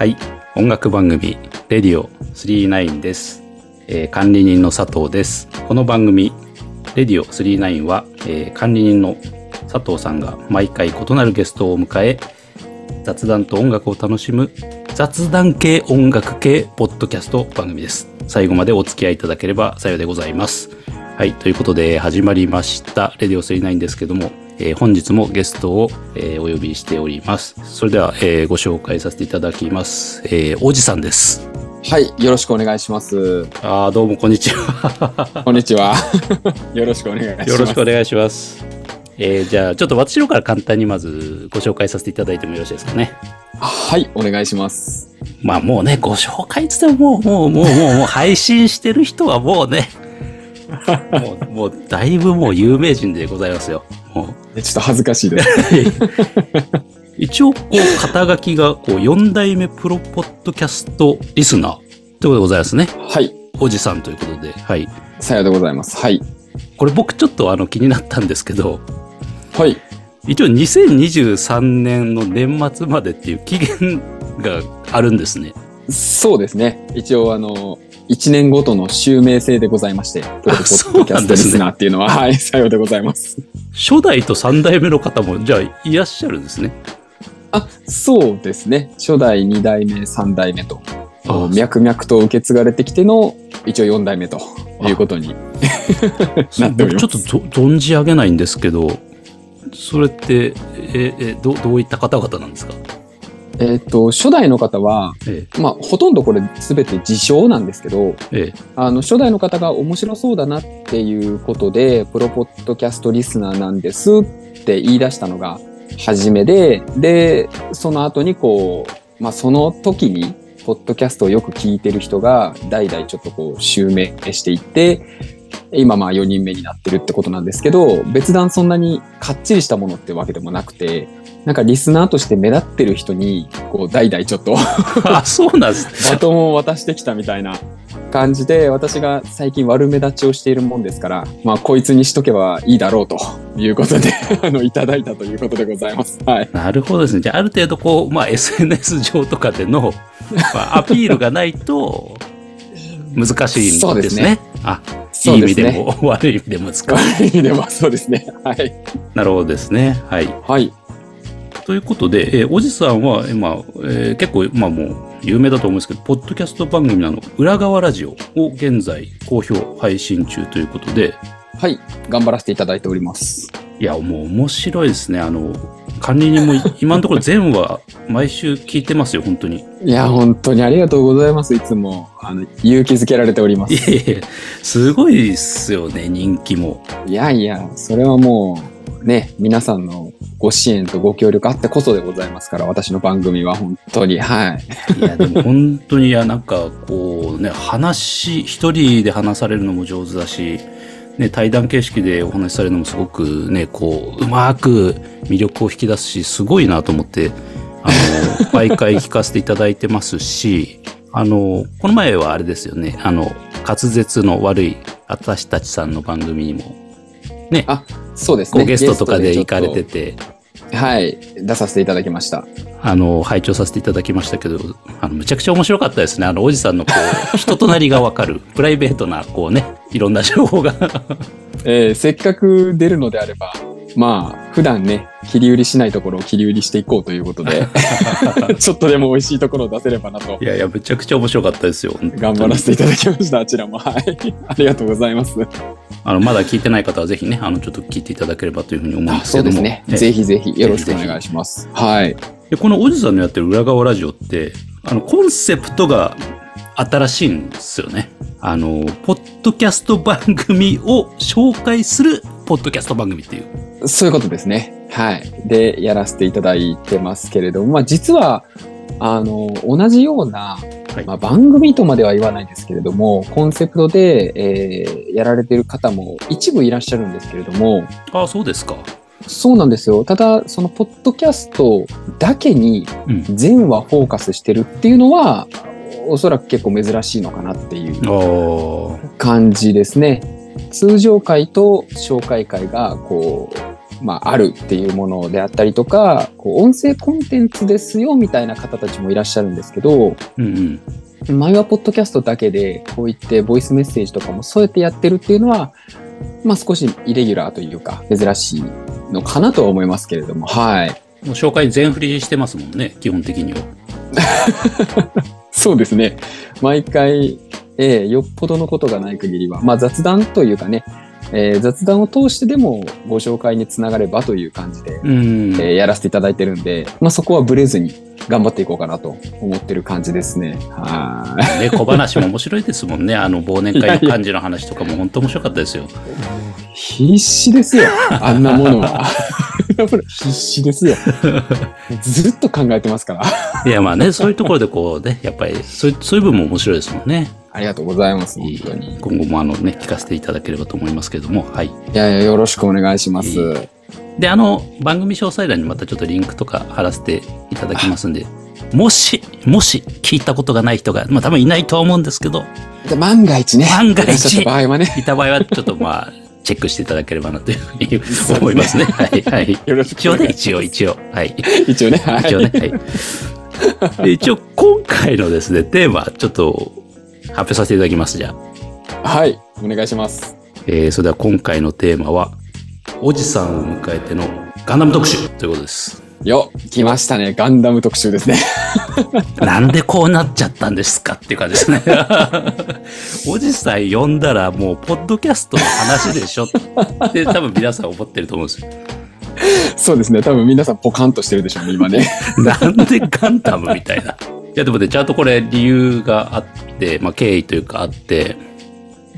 はい。音楽番組、レディオ39です。えー管理人の佐藤です。この番組、レディオ39は、えー管理人の佐藤さんが毎回異なるゲストを迎え、雑談と音楽を楽しむ雑談系音楽系ポッドキャスト番組です。最後までお付き合いいただければ幸いでございます。はい。ということで始まりました、レディオ39ですけども、えー本日もゲストを、えーお呼びしております。それでは、えーご紹介させていただきます。えーおじさんです。はい、よろしくお願いします。ああ、どうもこんにちは。こんにちは。よろしくお願いします。よろしくお願いします。えーじゃあ、ちょっと私の方から簡単にまずご紹介させていただいてもよろしいですかね。はい、お願いします。まあもうね、ご紹介っつってももう、もう、もう、もう、もう配信してる人はもうね、もう、もう、だいぶもう有名人でございますよ。もうえちょっと恥ずかしいです。一応、こう、肩書きが、こう、4代目プロポッドキャストリスナーということでございますね。はい、おじさんということで。はい。さようでございます。はい。これ僕ちょっとあの気になったんですけど、はい。一応2023年の年末までっていう期限があるんですね。そうですね。一応、あの、1年ごとの襲名制でございまして、プロポッドキャストリスナーっていうのは、はい、さようでございます。初代と3代目の方も、じゃあいらっしゃるんですね。あ、そうですね。初代、2代目、3代目と、あ脈々と受け継がれてきての、一応4代目ということに なっております。僕ちょっとぞ存じ上げないんですけど、それって、え、え、どどういった方々なんですか？えっ、と、初代の方は、えまあ、ほとんどこれ全て自称なんですけど、え、え。あの、初代の方が面白そうだなっていうことで、プロポッドキャストリスナーなんですって言い出したのが初めで、で、その後にこう、まあ、その時に、ポッドキャストをよく聞いてる人が、代々ちょっとこう、襲名していって、今まあ4人目になってるってことなんですけど、別段そんなにかっちりしたものってわけでもなくて、なんかリスナーとして目立ってる人に、こう、代々ちょっとあ、そうなんです。バトンを渡してきたみたいな感じで、私が最近悪目立ちをしているもんですから、まあ、こいつにしとけばいいだろうということで、あの、いただいたということでございます。はい。なるほどですね。じゃあ、ある程度こう、まあ、SNS 上とかでの、まあ、アピールがないと、難しいんですね。そうですねあ、いい意味ですね。悪い意味でも使う。悪い意味でもそうですね。はい。なるほどですね。はい。はい。ということで、えーおじさんは、今、えー結構、まあもう、有名だと思うんですけど、ポッドキャスト番組なの、裏側ラジオを現在、好評配信中ということで、はい。頑張らせていただいております。いや、もう面白いですね。あの、管理人も今のところ全話、毎週聞いてますよ、本当に。いや、本当にありがとうございます。いつも、あの、勇気づけられておりまいす。えいえ、すごいっすよね、人気も。いやいや、それはもう、ね、皆さんのご支援とご協力あってこそでございますから、私の番組は本当に、はい。いや、でも本当に、いや、なんか、こうね、話、一人で話されるのも上手だし、ね、対談形式でお話しされるのもすごくね、こう、うまく魅力を引き出すし、すごいなと思って、あの、毎回聞かせていただいてますし、あの、この前はあれですよね、あの、滑舌の悪い私たちさんの番組にも、ね、あそうですね。ゲストとかで行かれてて。はい。出させていただきました。あの、拝聴させていただきましたけど、あの、むちゃくちゃ面白かったですね。あの、おじさんのこう、人となりがわかる、プライベートな、こうね、いろんな情報が。えーせっかく出るのであれば、まあ、普段ね、切り売りしないところを切り売りしていこうということで、ちょっとでも美味しいところを出せればなとい、やいや、むちゃくちゃ面白かったですよ。頑張らせていただきました。あちらも。はい。ありがとうございます。あの、まだ聞いてない方はぜひね、あの、ちょっと聞いていただければというふうに思うんあですけども。そうですね。えぜひぜひよろしくお願いします。はい。でこのおじさんのやってる裏側ラジオって、あの、コンセプトが新しいんですよね。あの、ポッドキャスト番組を紹介するポッドキャスト番組っていう。そういうことですね。はい。で、やらせていただいてますけれども、まあ実は、あの、同じような、はいまあ、番組とまでは言わないですけれども、コンセプトで、えーやられてる方も一部いらっしゃるんですけれども、ああ、そうですか。そうなんですよ。ただ、そのポッドキャストだけにうん。全話フォーカスしてるっていうのは、おそらく結構珍しいのかなっていう。感じですね。通常回と紹介会がこうまあ、あるっていうものであったりとか、こう音声コンテンツですよみたいな方たちもいらっしゃるんですけど、うんうん。前はポッドキャストだけで、こういってボイスメッセージとかもそうやってやってるっていうのは、まあ少しイレギュラーというか、珍しいのかなとは思いますけれども、はい。もう紹介全振りしてますもんね、基本的には。そうですね。毎回、ええよっぽどのことがない限りは、まあ雑談というかね、えー雑談を通してでもご紹介につながればという感じで、うん。えーやらせていただいてるんで、まあそこはブレずに頑張っていこうかなと思ってる感じですね。はね、小話も面白いですもんね。あの、忘年会の感じの話とかも本当面白かったですよ。い。必死ですよ。あんなものは。必死ですよ。ずっと考えてますから。いや、まあね、そういうところでこうね、やっぱり、そういう、そういう部分も面白いですもんね。ありがとうございます。本当に。今後もあのね、聞かせていただければと思いますけれども、はい。いやいや、よろしくお願いします。いいで、あの、番組詳細欄にまたちょっとリンクとか貼らせていただきますんで、もし、もし聞いたことがない人が、まあ多分いないとは思うんですけど、で万が一ね。万が一いた場合はね。いた場合はちょっとまあ、チェックしていただければなというふうに思いますね。はい、はい。よろしく一応ね、お願いし一応、一応。はい。ます。一応ね。はい。一応ね、はい。で一応、今回のですね、テーマ、ちょっと発表させていただきます、じゃあ。はい。お願いします。えー、それでは今回のテーマは、おじさんを迎えてのガンダム特集ということです。よ、来ましたね。ガンダム特集ですね。なんでこうなっちゃったんですかっていう感じですね。おじさん呼んだらもう、ポッドキャストの話でしょって多分皆さん思ってると思うんですよ。そうですね。多分皆さんポカンとしてるでしょうね、今ね。なんでガンダムみたいな。いやでもね、ちゃんとこれ理由があって、まあ経緯というかあって、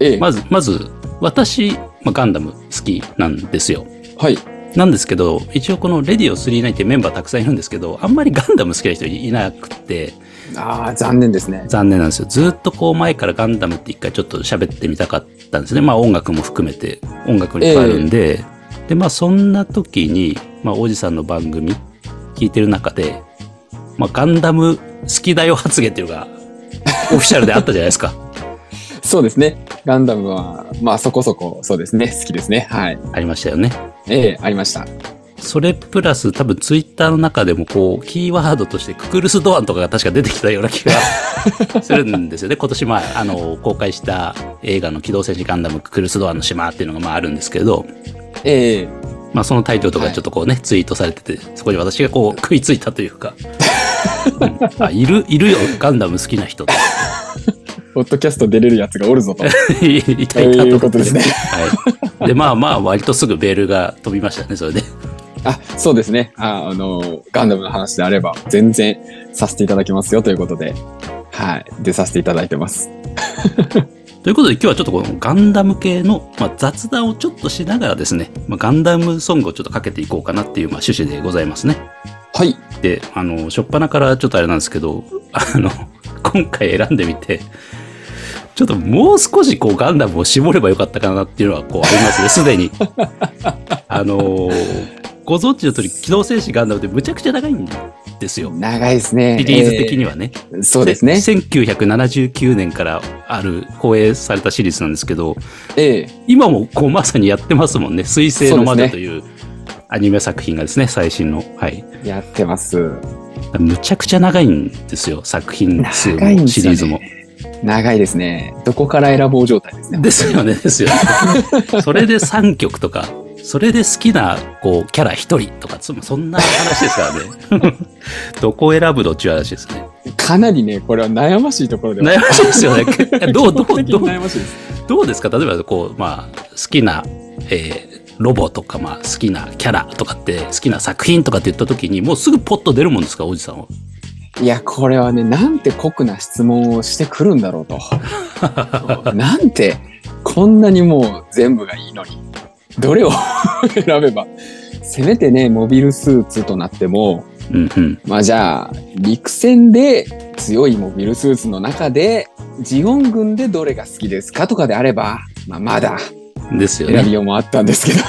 ええ。まず、まず、私、まあ、ガンダム好きなんですよ。はい。なんですけど、一応このレディオ39ってメンバーたくさんいるんですけど、あんまりガンダム好きな人いなくて、ああ、残念ですね。残念なんですよ。ずっとこう前からガンダムって一回ちょっと喋ってみたかったんですね。まあ音楽も含めて、音楽もいっぱいあるんで、で、まあそんな時に、まあおじさんの番組聞いてる中で、まあガンダム好きだよ発言っていうのが、オフィシャルであったじゃないですか。そうですね。ガンダムは、まあそこそこ、そうですね。好きですね。はい。ありましたよね。ええ、ありました。それプラス多分ツイッターの中でもこう、キーワードとしてククルスドアンとかが確か出てきたような気が するんですよね。今年まあ、あの、公開した映画の機動戦士ガンダムククルスドアンの島っていうのがまああるんですけど、ええ。まあそのタイトルとかちょっとこうね、ツイートされてて、そこに私がこう食いついたというか、うんあ、いる、いるよ、ガンダム好きな人って。ポッドキャスト出れるやつがおるぞと。いたいたそういうとことですね。はい。で、まあまあ、割とすぐベールが飛びましたね、それで。あ、そうですね。あ、あの、ガンダムの話であれば、全然させていただきますよということで、はい。出させていただいてます。ということで今日はちょっとこのガンダム系の、まあ、雑談をちょっとしながらですね、まあ、ガンダムソングをちょっとかけていこうかなっていう、まあ、趣旨でございますね。はい。で、あの、しょっぱなからちょっとあれなんですけど、あの、今回選んでみて、ちょっともう少しこうガンダムを絞ればよかったかなっていうのはこうありますね、すでに。あの、ご存知の通り、機動戦士ガンダムってむちゃくちゃ長いんですよ。長いですね。シリーズ的にはね。えーそうですね。1979年からある放映されたシリーズなんですけど、ええ今もこうまさにやってますもんね。水星の魔女というアニメ作品がですね、最新の。はい。やってます。むちゃくちゃ長いんですよ。作品数もシリーズも。長いですね。どこから選ぼう状態ですね。ですよね、ですよね。それで3曲とか、それで好きなこうキャラ1人とか、そんな話ですからね。どこを選ぶのっていう話ですね。かなりね、これは悩ましいところでは悩ましいですよね。どう、どう、どう。どうですか？例えば、こう、まあ、好きな、えーロボとか、まあ、好きなキャラとかって、好きな作品とかって言った時に、もうすぐポッと出るもんですか、おじさんは？いや、これはね、なんて酷な質問をしてくるんだろうと。なんて、こんなにもう全部がいいのに、どれを選べば、せめてね、モビルスーツとなっても、うんうん。まあじゃあ、陸戦で強いモビルスーツの中で、ジオン軍でどれが好きですかとかであれば、まあまだですよ選び。ようもあったんですけど、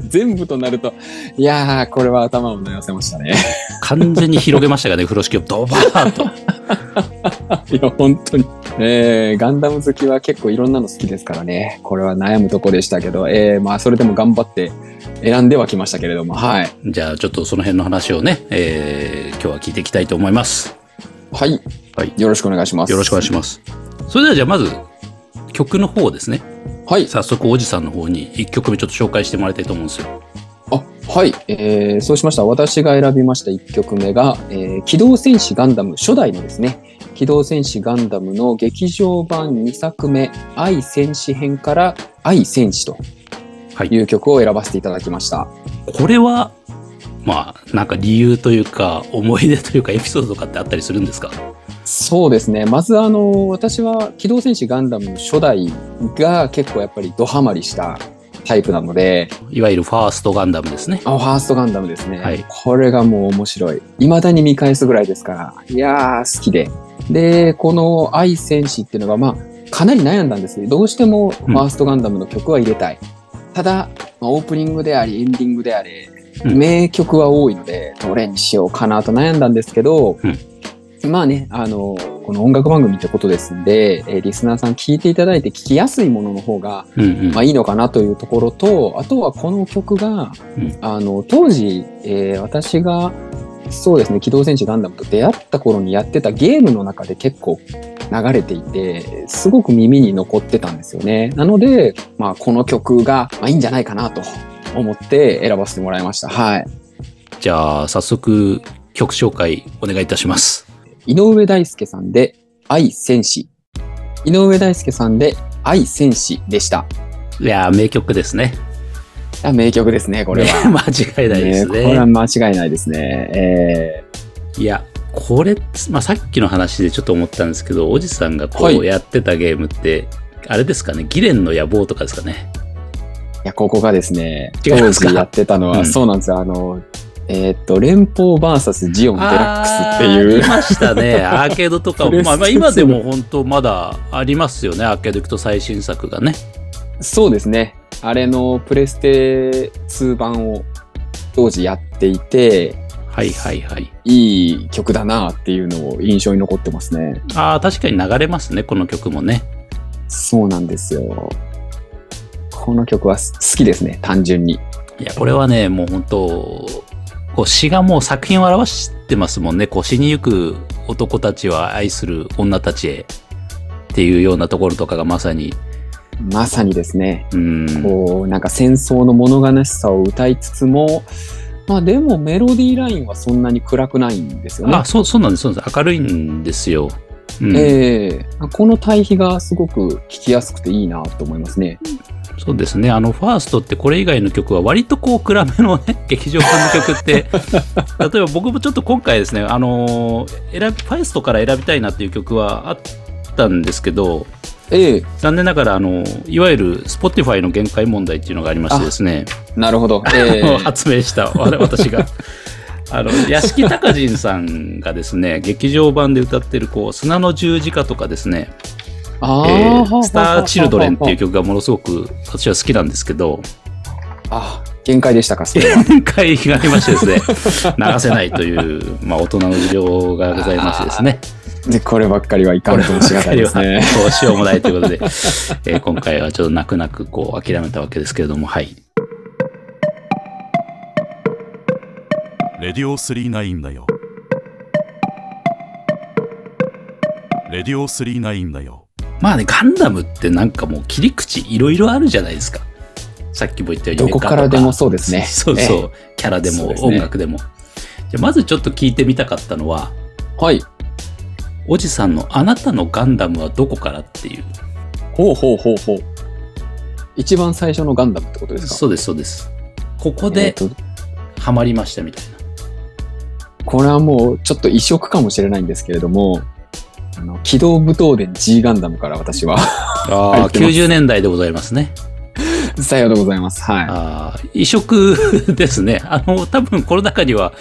全部となると、いやー、これは頭を悩ませましたね。完全に広げましたがね、風呂敷をドバーッと。いや、本当に。えー、ガンダム好きは結構いろんなの好きですからね。これは悩むとこでしたけど、えー、まあそれでも頑張って選んではきましたけれども、はい。じゃあちょっとその辺の話をね、えー、今日は聞いていきたいと思います。はい。はいよろしくお願いします。よろしくお願いします。それではじゃあまず曲の方ですね。はい。早速おじさんの方に1曲目ちょっと紹介してもらいたいと思うんですよ。あ、はい。えー、そうしました。私が選びました1曲目が、えー、機動戦士ガンダム初代のですね、機動戦士ガンダムの劇場版2作目、愛戦士編から愛戦士とはいいう曲を選ばせていただきました。これは、まあ、なんか理由というか、思い出というかエピソードとかってあったりするんですか？そうですね。まずあの、私は機動戦士ガンダムの初代が結構やっぱりドハマりしたタイプなので、いわゆるファーストガンダムですね。あファーストガンダムですね。はいこれがもう面白い。未だに見返すぐらいですから。いやー、好きで。で、この愛戦士っていうのが、まあ、かなり悩んだんですけど、どうしてもファーストガンダムの曲は入れたい。ただ、まあ、オープニングであり、エンディングであれ、うん名曲は多いので、どれにしようかなと悩んだんですけど、まあね、あの、この音楽番組ってことですんで、えーリスナーさん聞いていただいて聞きやすいものの方が、うんうん。まあいいのかなというところと、あとはこの曲が、うんあの、当時、えー私が、そうですね、機動戦士ガンダムと出会った頃にやってたゲームの中で結構流れていて、すごく耳に残ってたんですよね。なので、まあこの曲が、まあいいんじゃないかなと思って選ばせてもらいました。はい。じゃあ、早速、曲紹介お願いいたします。井上大輔さんで愛戦士。井上大輔さんで愛戦士でした。いやー、名曲ですね。あ名曲ですね、これは。間違いないですね。これは間違いないですね。えいや、これ、まあ、さっきの話でちょっと思ったんですけど、おじさんがこはいうやってたゲームって、あれですかね、ギレンの野望とかですかね。や、ここがですね、当時やってたのは、うんそうなんですよ。あの、えーっと、連邦 VS ジオンデラックスっていうあり。ましたね。アーケードとかも、まあ、まあ今でも本当まだありますよね。アーケード行くと最新作がね。そうですね。あれのプレステ2版を当時やっていて、はいはいはい。いい曲だなっていうのを印象に残ってますね。ああ、確かに流れますね、この曲もね。そうなんですよ。この曲は好きですね、単純に。いや、これはね、もう本当こう詩がもう作品を表してますもんね。こう死にゆく男たちは愛する女たちへっていうようなところとかがまさに、まさにですね、うん。こう、なんか戦争の物悲しさを歌いつつも、まあでもメロディーラインはそんなに暗くないんですよね。あ、そう、そうなんです。そうなんです。明るいんですよ。うんええこの対比がすごく聴きやすくていいなと思いますね。そうですね。あの、ファーストってこれ以外の曲は割とこう暗めのね、劇場版の曲って、例えば僕もちょっと今回ですね、あのー選び、ファーストから選びたいなっていう曲はあったんですけど、ええ残念ながら、あの、いわゆる Spotify の限界問題っていうのがありましてですね、なるほど。ええ発明した我私が。あの、屋敷隆人さんがですね、劇場版で歌ってる、こう、砂の十字架とかですね、あえーースター・チルドレンっていう曲。曲がものすごく私は好きなんですけど、あ、限界でしたか。限界がありましてですね、流せないという、まあ、大人の事情がございましてですね、で、こればっかりはいかんともしがたいですね。どうしようもないということで、えー今回はちょっと泣く泣くこう諦めたわけですけれども、はい。レディオ39だよ。レディオ39だよ。まあね、ガンダムってなんかもう切り口いろいろあるじゃないですか。さっきも言ったようにどこからでもそうですね。そうそう。キャラでも音楽でも。じゃあまずちょっと聞いてみたかったのは、はい。おじさんのあなたのガンダムはどこからっていう。ほうほうほうほう。一番最初のガンダムってことですか？そうです、そうです。ここえでハマりましたみたいな。これはもうちょっと異色かもしれないんですけれども、あの、機動武闘伝 G ガンダムから私は、ああ、入ってます90年代でございますね。さようでございます。はい。ああ、異色ですね。あの、多分この中には、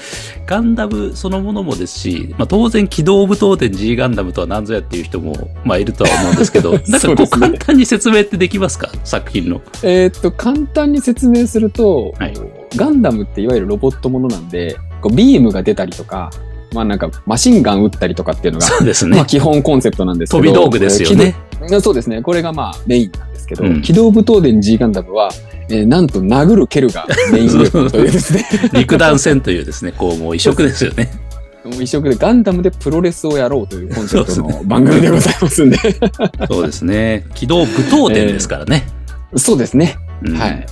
ガンダムそのものもですし、まあ当然機動武闘伝 G ガンダムとは何ぞやっていう人も、まあいるとは思うんですけど、なんかこう簡単に説明ってできますか？作品の。えーっと、簡単に説明すると、はいガンダムっていわゆるロボットものなんで、こうビームが出たりとか、まあなんかマシンガン撃ったりとかっていうのが、そうですね。まあ基本コンセプトなんですけど。飛び道具ですよね。そうですね。これがまあメインなんですけど、うん機動武闘伝 G ガンダムは、えーなんと殴る蹴るがメインというですね。陸弾戦というですね、こう、もう異色ですよね。もう一色でガンダムでプロレスをやろうというコンセプトの番組でございますんで。そうですね。機動武闘伝ですからね。そうですね。うんはい。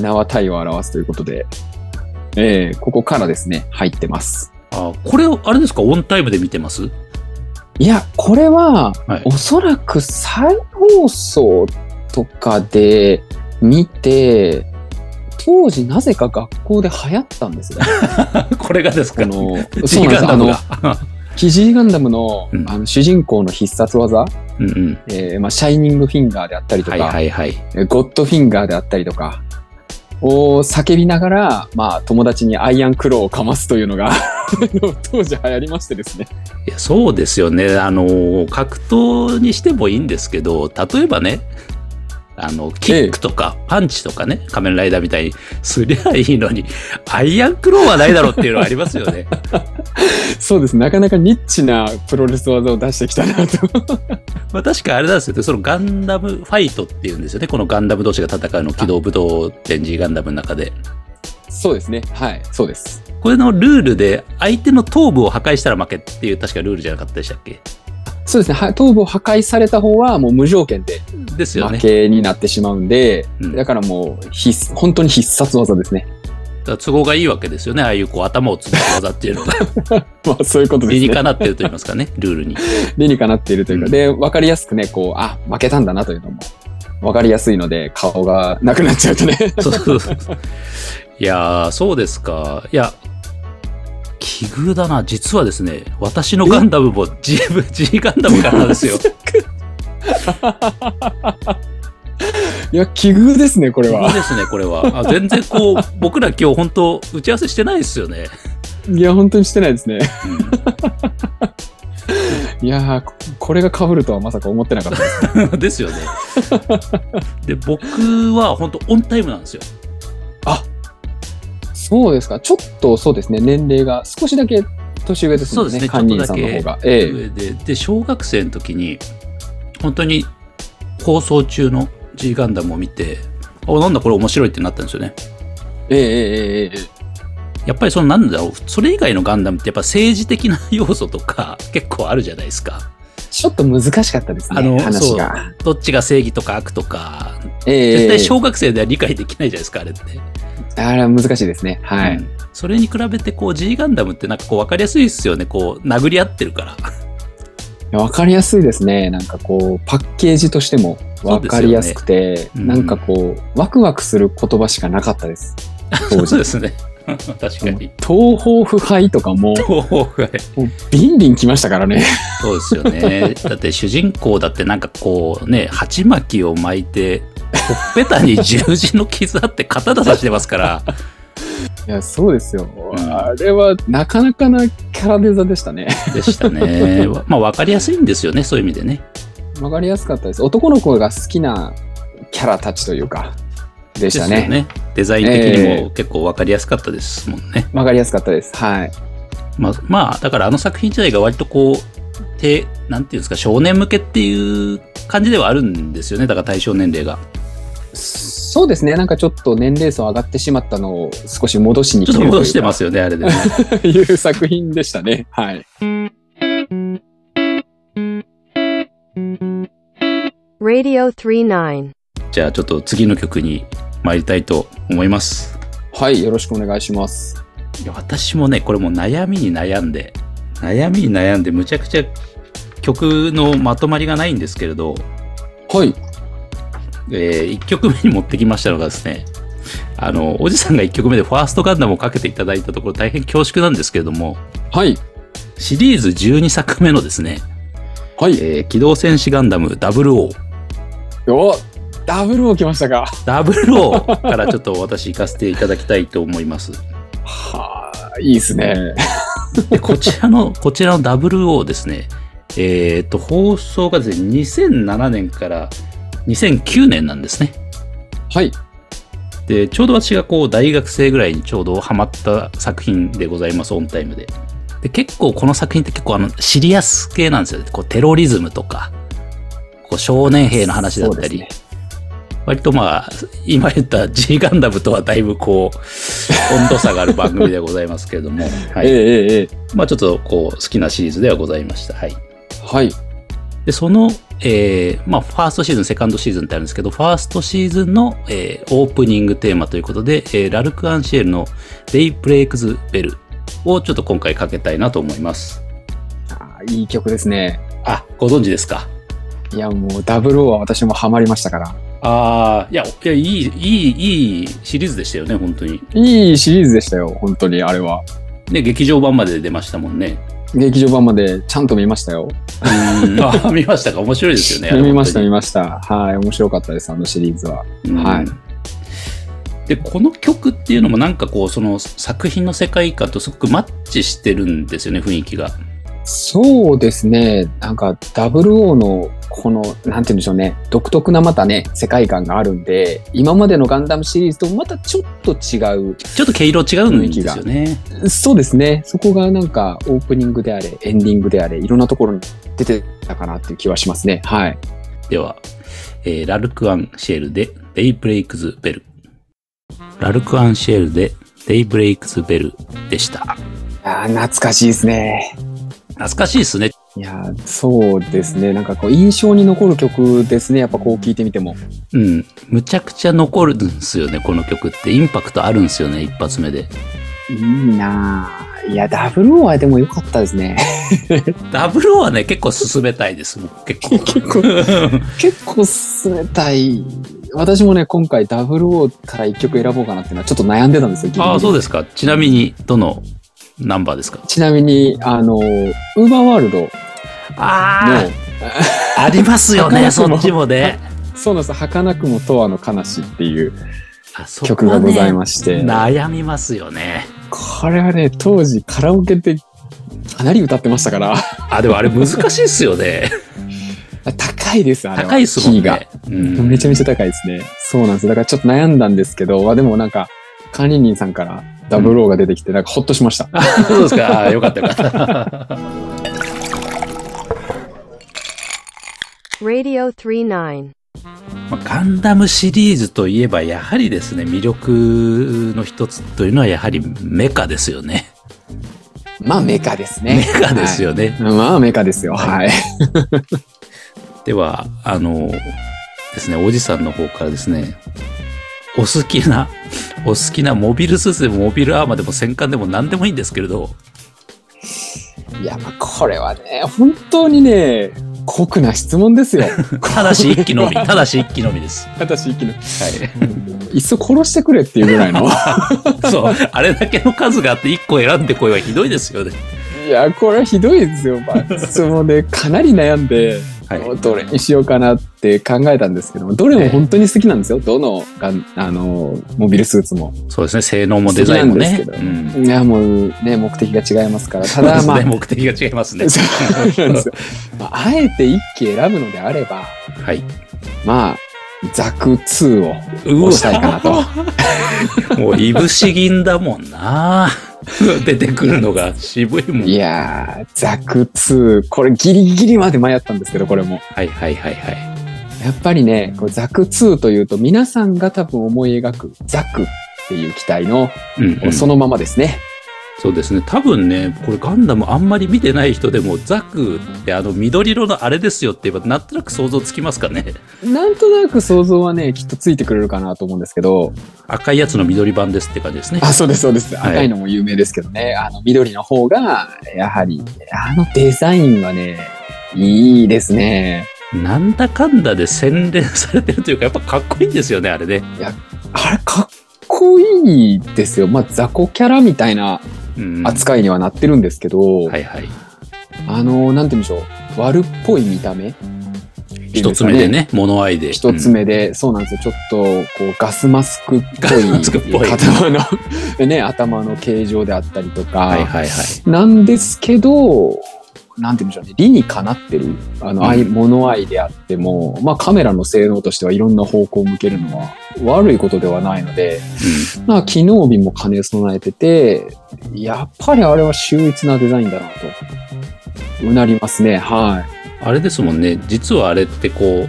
名は体を表すということで、えーここからですね、入ってます。あ、これ、あれですか、オンタイムで見てます？いや、これは、はい。おそらく再放送とかで見て、当時なぜか学校で流行ったんですね。これがですか？この、そうなんです。キジーガンダムの,、うん。あの主人公の必殺技、うんうん。えーまあ、シャイニングフィンガーであったりとか、はいはいはい。えーゴッドフィンガーであったりとか、を叫びながら、まあ、友達にアイアンクローをかますというのが、当時流行りましてですね。いやそうですよね。あの、格闘にしてもいいんですけど、例えばね、あの、キックとかパンチとかね、仮面ライダーみたいにすりゃいいのに、アイアンクローはないだろうっていうのはありますよね。そうです。なかなかニッチなプロレス技を出してきたなと。まあ確かあれなんですよね、そのガンダムファイトっていうんですよね。このガンダム同士が戦うの、機動武闘展示ガンダムの中で。そうですね。はい。そうです。これのルールで、相手の頭部を破壊したら負けっていう確かルールじゃなかったでしたっけ？そうですね。は頭部を破壊された方はもう無条件で負ですよね。けになってしまうんで、うんだからもう必須、本当に必殺技ですね。だ都合がいいわけですよね。ああいうこう頭を潰す技っていうのが まあそういうことですね。理にかなってると言いますかね、ルールに。理にかなっているというか、うんで、わかりやすくね、こう、あ、負けたんだなというのも、わかりやすいので、顔がなくなっちゃうとね。そうそうそう。いやー、そうですか。いや、奇遇だな。実はですね、私のガンダムも G, G ガンダムからなんですよ。いや、奇遇ですね、これ奇遇は。ですね、これは。あ全然こう、僕ら今日本当打ち合わせしてないですよね。いや、本当にしてないですね。うん いやーここれが被るとはまさか思ってなかったです。ですよね。で、僕は本当オンタイムなんですよ。そうですか。ちょっとそうですね、年齢が少しだけ年上ですね。そうですね、ちょっとだけ上で、えー、で、小学生の時に、本当に放送中の G ガンダムを見て、あ、なんだこれ面白いってなったんですよね。えー、えー、えー、やっぱりそのなんだろう、それ以外のガンダムってやっぱ政治的な要素とか 結構あるじゃないですか。ちょっと難しかったですね、あの話が。どっちが正義とか悪とか、えー、絶対小学生では理解できないじゃないですか、あれって。あれは難しいですね。はい。うんそれに比べてこう G ガンダムってなんかこう分かりやすいですよね。こう殴り合ってるから。わかりやすいですね。なんかこう、パッケージとしてもわかりやすくて、うんなんかこう、ワクワクする言葉しかなかったです。当時 そうですね。確かに。東方腐敗とかも、はいもうビンビン来ましたからね。そうですよね。だって主人公だってなんかこうね、鉢巻きを巻いて、ほっぺたに十字の傷あって刀刺してますから、いや、そうですよ。うんあれはなかなかなキャラデザでしたね。でしたね。まあ分かりやすいんですよね、そういう意味でね。わかりやすかったです。男の子が好きなキャラたちというか、でしたね。ね。デザイン的にも結構分かりやすかったですもんね。わかりやすかったです。はい。まあ、まあ、だからあの作品自体が割とこう、低、なんていうんですか、少年向けっていう感じではあるんですよね。だから対象年齢が。そうですね。なんかちょっと年齢層上がってしまったのを少し戻しにちょっと戻してますよ。よね、あれでね。いう作品でしたね。はい。Radio 39. じゃあちょっと次の曲に参りたいと思います。はい。よろしくお願いします。いや私もね、これもう悩みに悩んで、悩みに悩んで、むちゃくちゃ曲のまとまりがないんですけれど、はい。え1曲目に持ってきましたのがですね、あの、おじさんが1曲目でファーストガンダムをかけていただいたところ大変恐縮なんですけれども、はい。シリーズ12作目のですね、はい。えー機動戦士ガンダム00。おダブルを来ましたか。00からちょっと私行かせていただきたいと思います。はあ、いいですね。でこちらの、こちらの00ですね、えっ、と、放送がですね、2007年から2009年なんですね。はい。で、ちょうど私がこう、大学生ぐらいにちょうどハマった作品でございます、オンタイムで。で結構この作品って結構あのシリアス系なんですよね。こうテロリズムとか、こう少年兵の話だったり、割とまあ、今言った G ガンダムとはだいぶこう、温度差がある番組でございますけれども、はい。ええええええまあちょっとこう、好きなシリーズではございました。はい。はい。で、その、えーまあ、ファーストシーズン、セカンドシーズンってあるんですけど、ファーストシーズンの、えーオープニングテーマということで、えーラルク・アンシエルの Day Breaks Bell をちょっと今回かけたいなと思います。あーいい曲ですね。あ、ご存知ですか？いや、もう、ダブルオーは私もハマりましたから。ああ、いや、いや、いい、いい、いいシリーズでしたよね、本当に。いいシリーズでしたよ、本当に、あれは。で、劇場版まで出ましたもんね。劇場版までちゃんと見ましたよ。うんあ、見ましたか？面白いですよね。見ました、本見ました。はい、面白かったです、あのシリーズは。はいうんで、この曲っていうのもなんかこう、その作品の世界観とすごくマッチしてるんですよね、雰囲気が。そうですね。なんか、00の、この、なんて言うんでしょうね。独特なまたね、世界観があるんで、今までのガンダムシリーズとまたちょっと違う。ちょっと毛色違うんですよね。そうですね。そこがなんか、オープニングであれ、エンディングであれ、いろんなところに出てたかなっていう気はしますね。はい。では、えーラルク・アンシェルで Daybreaks Bell。ラルク・アンシェルで Daybreaks Bell でした。あー懐かしいですね。懐かしいですね。いやー、そうですね。なんかこう、印象に残る曲ですね。やっぱこう聞いてみても。うん。むちゃくちゃ残るんですよね、この曲って。インパクトあるんですよね、一発目で。いいなぁ。いや、00はでも良かったですね。ダブルオーはね、結構進めたいです、僕結構。結構結構進めたい。私もね、今回00から一曲選ぼうかなっていうのはちょっと悩んでたんですよ。ああ、そうですか。ちなみに、どのナンバーですか？ちなみに、あの、ウーバーワールドの、ああ、ありますよね、そっちもね。そうなんです。儚くもとわの悲しっていう曲がございまして、悩みますよね。これはね、当時カラオケでかなり歌ってましたから、あ、でもあれ難しいっすよね。高いです、あれは。高いっすもんね。うんめちゃめちゃ高いですね。そうなんです。だからちょっと悩んだんですけど、まあでもなんか、管理人さんからダブルオーが出てきて、なんかほっとしました。あそうですか。あよかったよかった。Radio 39. まあガンダムシリーズといえば、やはりですね、魅力の一つというのは、やはりメカですよね。まあメカですメね。カですよね。はいまあメカですよ。はい。では、あの、ですね、おじさんの方からですね、お好きな、お好きなモビルスーツでもモビルアーマーでも戦艦でも何でもいいんですけれど、いや、まあこれはね、本当にね、酷な質問ですよ。ただし一機のみ、ただし一機のみです。私、一気に。はい。いっそ殺してくれっていうぐらいの。そう、あれだけの数があって1個選んでこいはひどいですよね。いや、これはひどいですよ。まあ、そのね、かなり悩んで、はい。どれにしようかなって考えたんですけども、どれも本当に好きなんですよ。どのが、あの、モビルスーツも。そうですね、性能もデザインもね。うんいや、もうね、目的が違いますから。ただ、まあね、、目的が違いますね。そうなんですよ。まあ、あえて一機選ぶのであれば、はい。まあ、ザク2をう押したいかなと。もう、いぶし銀だもんな。出てくるのが渋いもん。いやー、ザク2、これギリギリまで迷ったんですけど、これも。はいはいはいはい。やっぱりね、こうザク2というと皆さんが多分思い描くザクっていう機体の、うん、うんそのままですね。そうですね。多分ね、これガンダムあんまり見てない人でも、ザクってあの緑色のあれですよって言えば、なんとなく想像つきますかね。なんとなく想像はね、きっとついてくれるかなと思うんですけど、赤いやつの緑版ですって感じですね。あ、そうです、そうです。はい赤いのも有名ですけどね、あの緑の方が、やはり、あのデザインはね、いいですね。なんだかんだで洗練されてるというか、やっぱかっこいいんですよね、あれね。あれ、かっこいいですよ。まあ、雑魚キャラみたいなうん、扱いにはなってるんですけど、はいはい。あの、なんて言うんでしょう。悪っぽい見た目一つ目で。ね、物合いで。一つ目で、そうなんですよ。ちょっと、こう、ガスマスクっぽい頭の、ね、頭の形状であったりとか、はいはいはい。なんですけど、なんて言うんでしょうね、理にかなってる、あの、愛、物愛であっても、まあカメラの性能としてはいろんな方向を向けるのは悪いことではないので、まあ機能美も兼ね備えてて、やっぱりあれは秀逸なデザインだなと、うなりますね。はい。あれですもんね。実はあれってこう、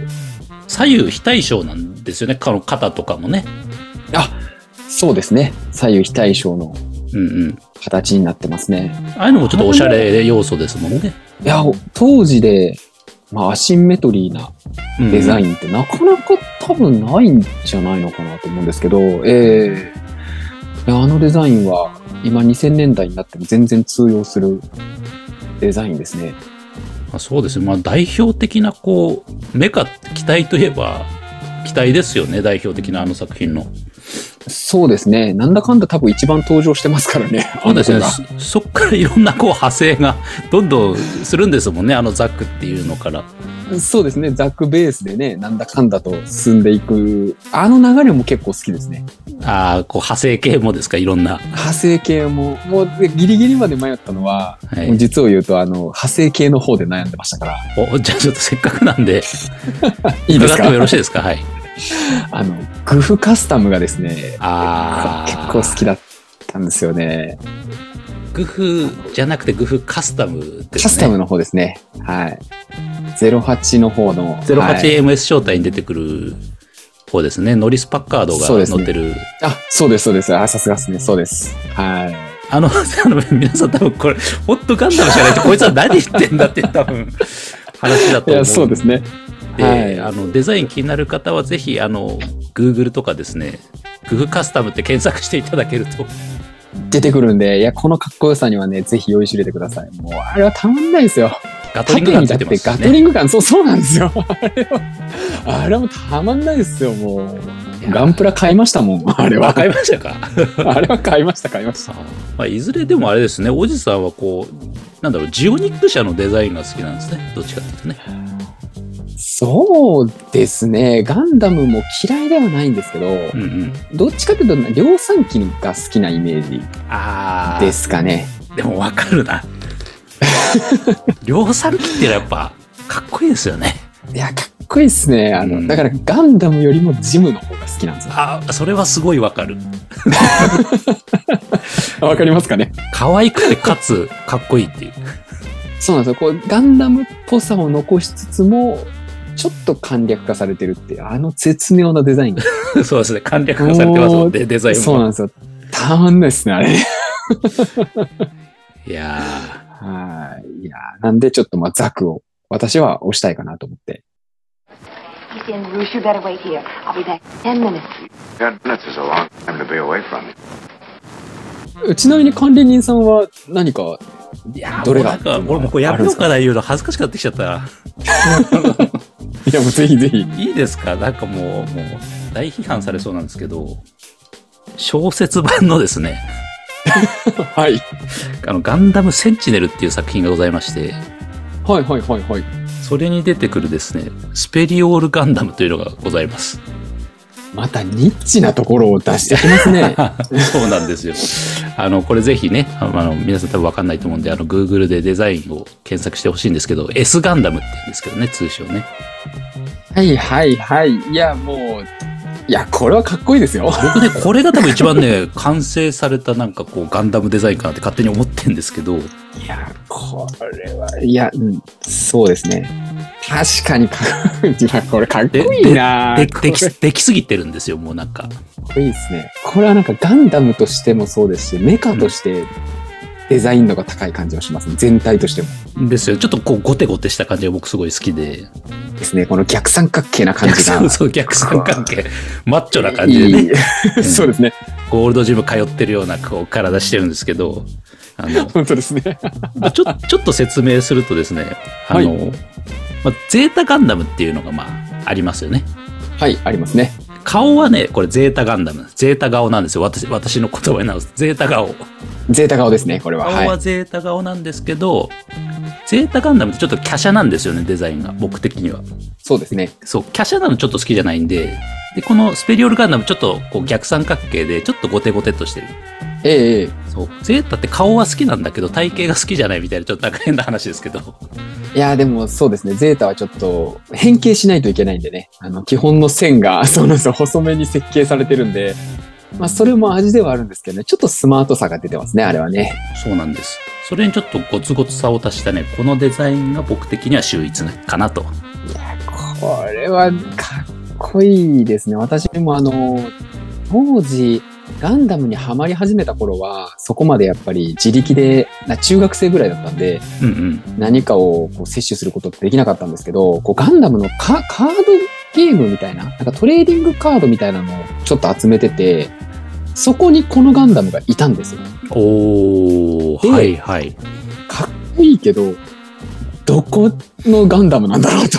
左右非対称なんですよね。この肩とかもね。そうですね。左右非対称のうんうん。形になってますね。ああいうのもちょっとおしゃれ要素ですもんね。いや、当時で、まあアシンメトリーなうんデザインってなかなか多分ないんじゃないのかなと思うんですけど、ええいやあのデザインは今2000年代になっても全然通用するデザインですね。まあ、そうですね。まあ代表的なこう、メカ、機体といえば、機体ですよね。代表的なあの作品の。そうですね。なんだかんだ多分一番登場してますからね。そうですね。そそっからいろんなこう派生がどんどんするんですもんね。あのザックっていうのから。がそうですね。ザックベースでね、なんだかんだと進んでいく。あの流れも結構好きですね。ああ、こう派生系もですか、いろんな。派生系も、もうでギリギリまで迷ったのは、はい実を言うと、あの、派生系の方で悩んでましたから。お、じゃあちょっとせっかくなんで、いいですか？伺ってもよろしいですか？はい。あの、グフカスタムがですね、ああ。結構好きだったんですよね。グフじゃなくてグフカスタムですね。カスタムの方ですね。はい。08の方の。はい 08MS 招待に出てくる方ですね。ノリス・パッカードがそうですね乗ってる。あ、そうです、そうです。あ、さすがですね。そうです。はい。あの、あの皆さん多分これ、ホットガンダムしかないと、こいつは何言ってんだって多分、話だと思う。いや、そうですね。で、はいあの、デザイン気になる方はぜひ、あの、Google とかですね、グフカスタムって検索していただけると、出てくるんで、いや、このかっこよさにはね、ぜひ酔いしれてください。もう、あれはたまんないですよ。ガトリングガンついてますしガトね。リングガン、そう、そうなんですよ。あれは、あれはもうたまんないですよ、もう。ガンプラ買いましたもん、あれはわ。かりましたか？あれは買いました、買いました。まあ、いずれでもあれですね、おじさんはこう、なんだろう、ジオニック社のデザインが好きなんですね。どっちかっていうとね。そうですね。ガンダムも嫌いではないんですけど、うんうん。どっちかというと、量産機が好きなイメージ。ですかね。でもわかるな。量産機ってやっぱ、かっこいいですよね。いや、かっこいいですね。あの、うんだからガンダムよりもジムの方が好きなんですよ。ああ、それはすごいわかる。わかりますかね？可愛くてかつ、かっこいいっていう。そうなんですよ。こう、ガンダムっぽさを残しつつも、ちょっと簡略化されてるってあの絶妙なデザインが。そうですね。簡略化されてますもんね、デザインも。そうなんですよ。たまんないですね、あれ。いやはい。いや、なんでちょっとまあザクを私は押したいかなと思って。He's in Rouge. You better wait here. I'll be back in ten minutes. Ten minutes is a long time to be away from me. ちなみに管理人さんは何か、ーいやーどれがなんか、俺もうこれやめようかな言うの恥ずかしくなってきちゃった。いやもうぜひぜひ。いいですか？なんかもう、もう、大批判されそうなんですけど、小説版のですね、はい。あの、ガンダムセンチネルっていう作品がございまして、はいはいはいはい。それに出てくるですね、スペリオールガンダムというのがございます。またニッチなところを出してきますね。そうなんですよ。あの、これぜひね、あの、皆さん多分わかんないと思うんで、あの、Google でデザインを検索してほしいんですけど、S ガンダムって言うんですけどね、通称ね。はいはいはい。いやもう、いや、これはかっこいいですよ。僕ね、これが多分一番ね、完成されたなんかこう、ガンダムデザインかなって勝手に思ってんですけど、いや、これは、いや、うん、そうですね。確かにかっこいい。かっこいいなで、こできできすぎてるんですよ、もうなんか。っこいいですね。これはなんかガンダムとしてもそうですし、メカとしてデザイン度が高い感じがしますね。全体としても。ですよ。ちょっとこう、ゴテゴテした感じが僕すごい好きで。ですね。この逆三角形な感じが。そう そう、逆三角形。マッチョな感じでね。いい そうですね。ゴールドジム通ってるようなこう体してるんですけど、あの、本当ですね。ちょ ちょっと説明するとですね、あの、まあ、ゼータガンダムっていうのがまあ、ありますよね。はい、ありますね。顔はね、これゼータガンダム。ゼータ顔なんですよ。私、私の言葉になると。ゼータ顔。ゼータ顔ですね、これは。顔は。はいゼータ顔なんですけど、ゼータガンダムってちょっと華奢なんですよね、デザインが。僕的には。そうですね。そう、華奢なのちょっと好きじゃないんで、で、このスペリオールガンダムちょっとこう逆三角形で、ちょっとゴテゴテっとしてる。ええええそう。ゼータって顔は好きなんだけど、体型が好きじゃないみたいな、ちょっとなんか変な話ですけど。いや、でもそうですね。ゼータはちょっと変形しないといけないんでね。あの、基本の線が、そうなんですよ。細めに設計されてるんで。まあ、それも味ではあるんですけどね。ちょっとスマートさが出てますね、あれはね。そうなんです。それにちょっとゴツゴツさを足したね、このデザインが僕的には秀逸かなと。いや、これはかっこいいですね。私もあの、当時、ガンダムにはまり始めた頃は、そこまでやっぱり自力で、な中学生ぐらいだったんで、うんうん。何かをこう摂取することってできなかったんですけど、こうガンダムのカカードゲームみたいな、なんかトレーディングカードみたいなのをちょっと集めてて、そこにこのガンダムがいたんですよ。おー、ではいはい。かっこいいけど、どこのガンダムなんだろうと。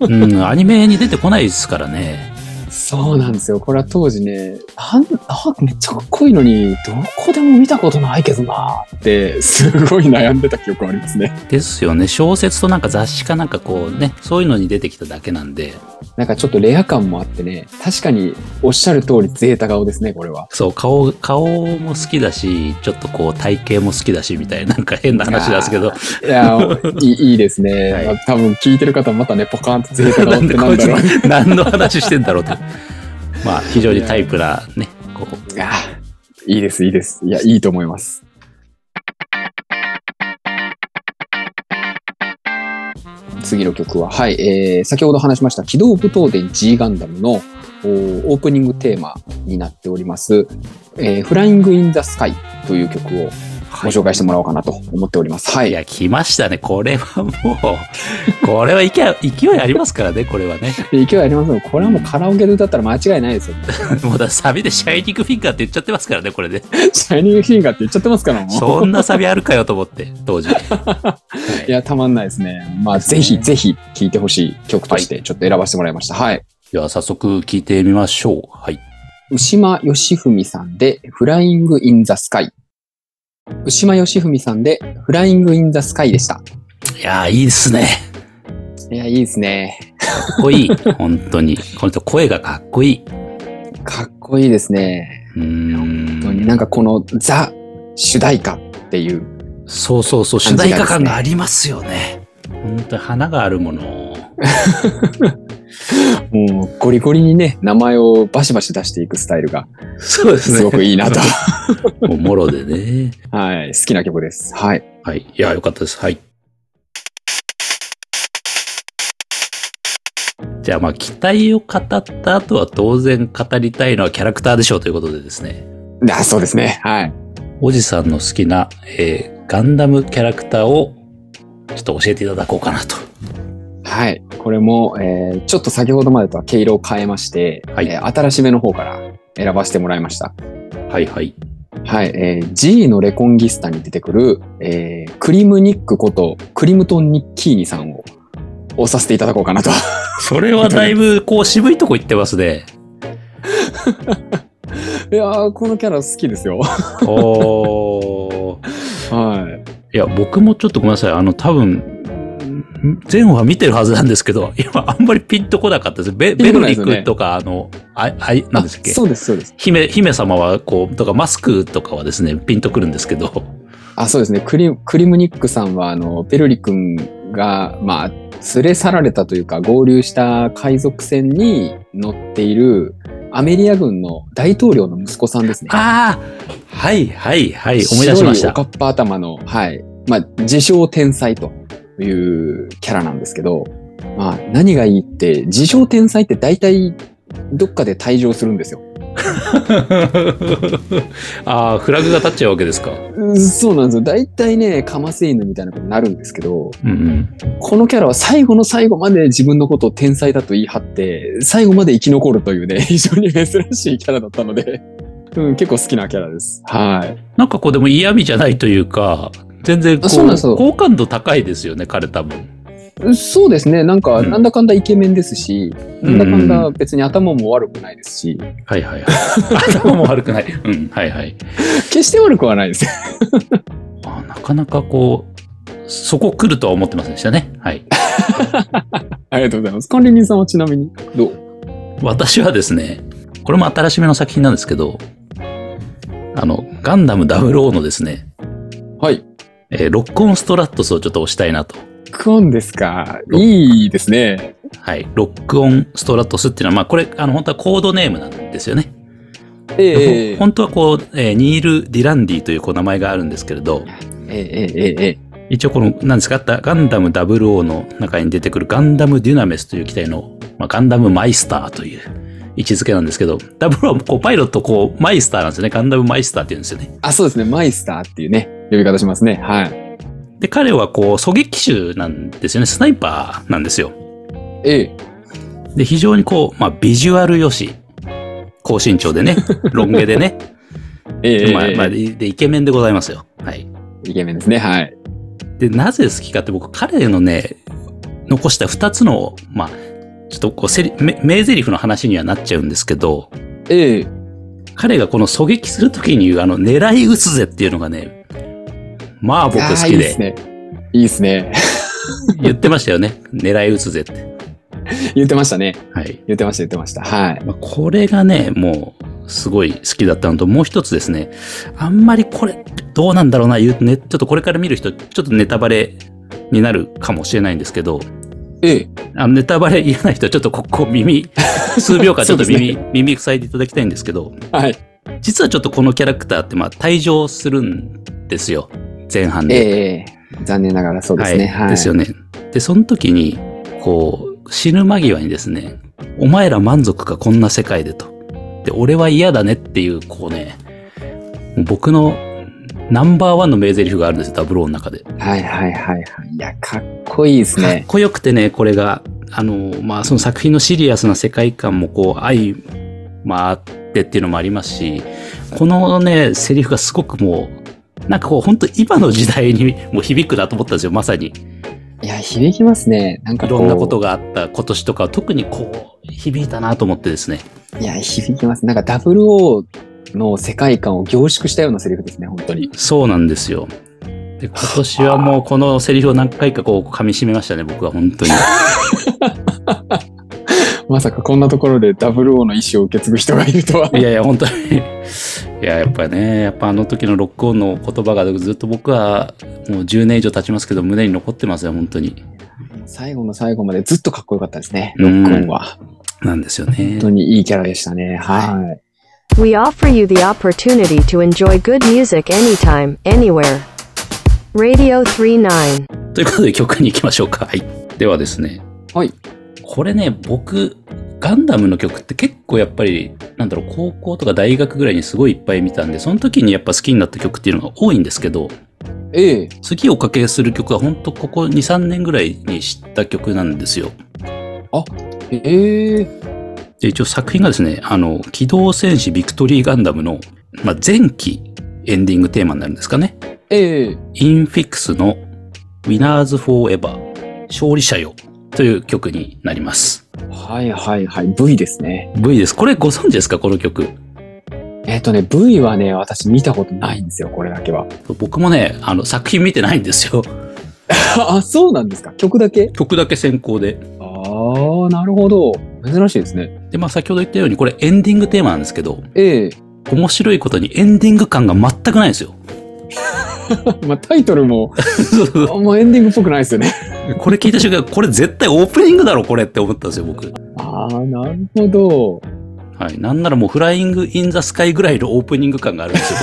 うん、アニメに出てこないですからね。そうなんですよ。これは当時ね、なんあめっちゃかっこいいのに、どこでも見たことないけどなって、すごい悩んでた記憶ありますね。ですよね。小説となんか雑誌かなんかこうね、そういうのに出てきただけなんで、なんかちょっとレア感もあってね、確かにおっしゃる通りゼータ顔ですね、これは。そう、顔、顔も好きだし、ちょっとこう体型も好きだしみたいな、なんか変な話なんですけど、いや、いいですね。はいまあ多分聞いてる方またね、ポカーンとゼータ顔ってなんだろう。何の話してんだろうと。まあ、非常にタイプなね、こう、いや、いいです、いいです。いや、いいと思います。次の曲は、はい、えー、先ほど話しました、機動武闘伝 G ガンダムのおオープニングテーマになっております、えー、フライング・イン・ザ・スカイという曲をご紹介してもらおうかなと思っております。はいい。や、来ましたね。これはもう、これは勢い勢いありますからね、これはね。勢いありますね。これはもうカラオケで歌ったら間違いないですよ。もうだサビでシャイニングフィンガーって言っちゃってますからね、これで。シャイニングフィンガーって言っちゃってますから、もう。そんなサビあるかよと思って、当時。はいいや、たまんないですね。まあ、ぜひ、ぜひ聴いてほしい曲として、ちょっと選ばせてもらいました。はい。では早速聞いてみましょう。はい。牛間義文さんで、フライング・イン・ザ・スカイ。牛間義文さんで、フライング・イン・ザ・スカイでした。いやー、いいですね。いや、いいですね。かっこいい。本当に。この人声がかっこいい。かっこいいですね。うーん。本当になんかこのザ主題歌っていう。そうそうそう、主題歌感がありますよね。本当に花があるもの。もうゴリゴリにね、名前をバシバシ出していくスタイルがそうですすごくいいなと。もうもろでね。はい。好きな曲です。はい。はい。いや、よかったです。はい。じゃあまあ、期待を語った後は当然語りたいのはキャラクターでしょうということでですね。あ、そうですね。はい。おじさんの好きな、えーガンダムキャラクターをちょっと教えていただこうかなと。はい。これも、えーちょっと先ほどまでとは毛色を変えまして、はいえー新しめの方から選ばせてもらいました。はいはい。はい。えー G のレコンギスタに出てくる、えークリムニックことクリムトン・ニッキーニさんを押させていただこうかなと。それはだいぶこう渋いとこ行ってますね。いやーこのキャラ好きですよ。おー。はいや、僕もちょっとごめんなさい。あの、多分、ん前話見てるはずなんですけど、今あんまりピンとこなかったです。ベベルリクとか、あの、あ、あい、い。なんですっけ？あそうです、そうです。姫、姫様はこう、とかマスクとかはですね、ピンとくるんですけど、あ、そうですね。クリクリムニックさんは、あの、ベルリ君が、まあ、連れ去られたというか、合流した海賊船に乗っている、アメリア軍の大統領の息子さんですね。ああはいはいはい、思い出しました。おかっぱ頭の、はい。まあ、自称天才というキャラなんですけど、まあ、何がいいって、自称天才って大体、どっかで退場するんですよ。ああ、フラグが立っちゃうわけですか。うんそうなんですよ。大体ね、カマセイヌみたいなことになるんですけど、うんうん。このキャラは最後の最後まで自分のことを天才だと言い張って、最後まで生き残るというね、非常に珍しいキャラだったので、うん、結構好きなキャラです。はい。なんかこうでも嫌味じゃないというか、全然こう、う好感度高いですよね、彼多分。そうですね。なんか、うんなんだかんだイケメンですし、うんなんだかんだ別に頭も悪くないですし、はいはいはい。頭も悪くない。うん、はいはい。決して悪くはないです。あなかなかこう、そこ来るとは思ってませんでしたね。はい。ありがとうございます。管理人さんはちなみに、どう？私はですね、これも新しめの作品なんですけど、あの、ガンダム00のですね、はい。えーロックオンストラットスをちょっと押したいなと。クオンですか？いいですね。はい。ロックオンストラトスっていうのは、まあこれ、あの、本当はコードネームなんですよね。ええほ本当はこう、えーニール・ディランディというこう名前があるんですけれど、えええええ一応この、何ですか、あったガンダム00の中に出てくるガンダムデュナメスという機体の、まあ、ガンダムマイスターという位置づけなんですけど、00はこうパイロットこうマイスターなんですよね。ガンダムマイスターって言うんですよね。あ、そうですね。マイスターっていうね、呼び方しますね。はい。で、彼はこう狙撃手なんですよね。スナイパーなんですよ。ええで、非常にこう、まあビジュアル良し、高身長でね、ロン毛でね、ええまあ、まあ、で、でイケメンでございますよ。はい。イケメンですね。はい。で、なぜ好きかって僕、彼のね、残した二つの、まあ、ちょっとこう、せり、め名台詞の話にはなっちゃうんですけど、ええ彼がこの狙撃するときに言うあの、狙い撃つぜっていうのがね、まあ僕好きでいいですね。いいですね。言ってましたよね。狙い撃つぜって。言ってましたね。はい。言ってました、言ってました。はい。まあ、これがね、もう、すごい好きだったのと、もう一つですね、あんまりこれ、どうなんだろうな、言うね、ちょっとこれから見る人、ちょっとネタバレになるかもしれないんですけど、ええあのネタバレ嫌な人はちょっとここ耳、数秒間ちょっと耳、耳塞いでいただきたいんですけど、はい。実はちょっとこのキャラクターってまあ退場するんですよ。前半で。ええ残念ながらそうですね。はい。ですよね。で、その時に、こう、死ぬ間際にですね、お前ら満足かこんな世界でと。で、俺は嫌だねっていう、こうね、僕のナンバーワンの名台詞があるんですよ、ダブルオーの中で。はいはいはいはい。いや、かっこいいですかっね。こよくてね、これが、あの、まあ、その作品のシリアスな世界観もこう、相まあってっていうのもありますし、このね、セリフがすごくもう、なんかこう、本当今の時代にもう響くなと思ったんですよ、まさに。いや、響きますね。なんかい。ろんなことがあった今年とかは特にこう、響いたなと思ってですね。いや、響きます。なんか WO の世界観を凝縮したようなセリフですね、本当に。そうなんですよ。で、今年はもうこのセリフを何回かこう噛み締めましたね、僕は本当に。まさかこんなところで WO の意思を受け継ぐ人がいるとは。いやいや、本当に。いや、やっぱね、やっぱあの時のロックオンの言葉がずっと僕はもう10年以上経ちますけど、胸に残ってますよ、本当に。最後の最後までずっとかっこよかったですね、うんロックオンは。なんですよね本。当にいいキャラでしたね。はい。We offer you the opportunity to enjoy good music anytime, anywhere. Radio 39. ということで曲に行きましょうか。はい。ではですね。はい。これね、僕、ガンダムの曲って結構やっぱり、なんだろう、高校とか大学ぐらいにすごいいっぱい見たんで、その時にやっぱ好きになった曲っていうのが多いんですけど、ええ次おかけする曲は本当ここ2、3年ぐらいに知った曲なんですよ。ええで一応作品がですね、あの、機動戦士ビクトリーガンダムの、まあ、前期エンディングテーマになるんですかね。ええインフィックスの Winners Forever 勝利者よという曲になります。はいはいはい。V ですね。V です。これご存知ですか？この曲。えっ、とね、V はね、私見たことないんですよ、これだけは。僕もね、あの作品見てないんですよ。あ、そうなんですか？曲だけ？曲だけ先行で。ああ、なるほど。珍しいですね。で、まあ先ほど言ったようにこれエンディングテーマなんですけど、ええ面白いことにエンディング感が全くないんですよ。まあタイトルも、あんまエンディングっぽくないですよね。これ聞いた瞬間、これ絶対オープニングだろこれって思ったんですよ、僕。ああ、なるほど。はい。なんならもうフライング・イン・ザ・スカイぐらいのオープニング感があるんですよ、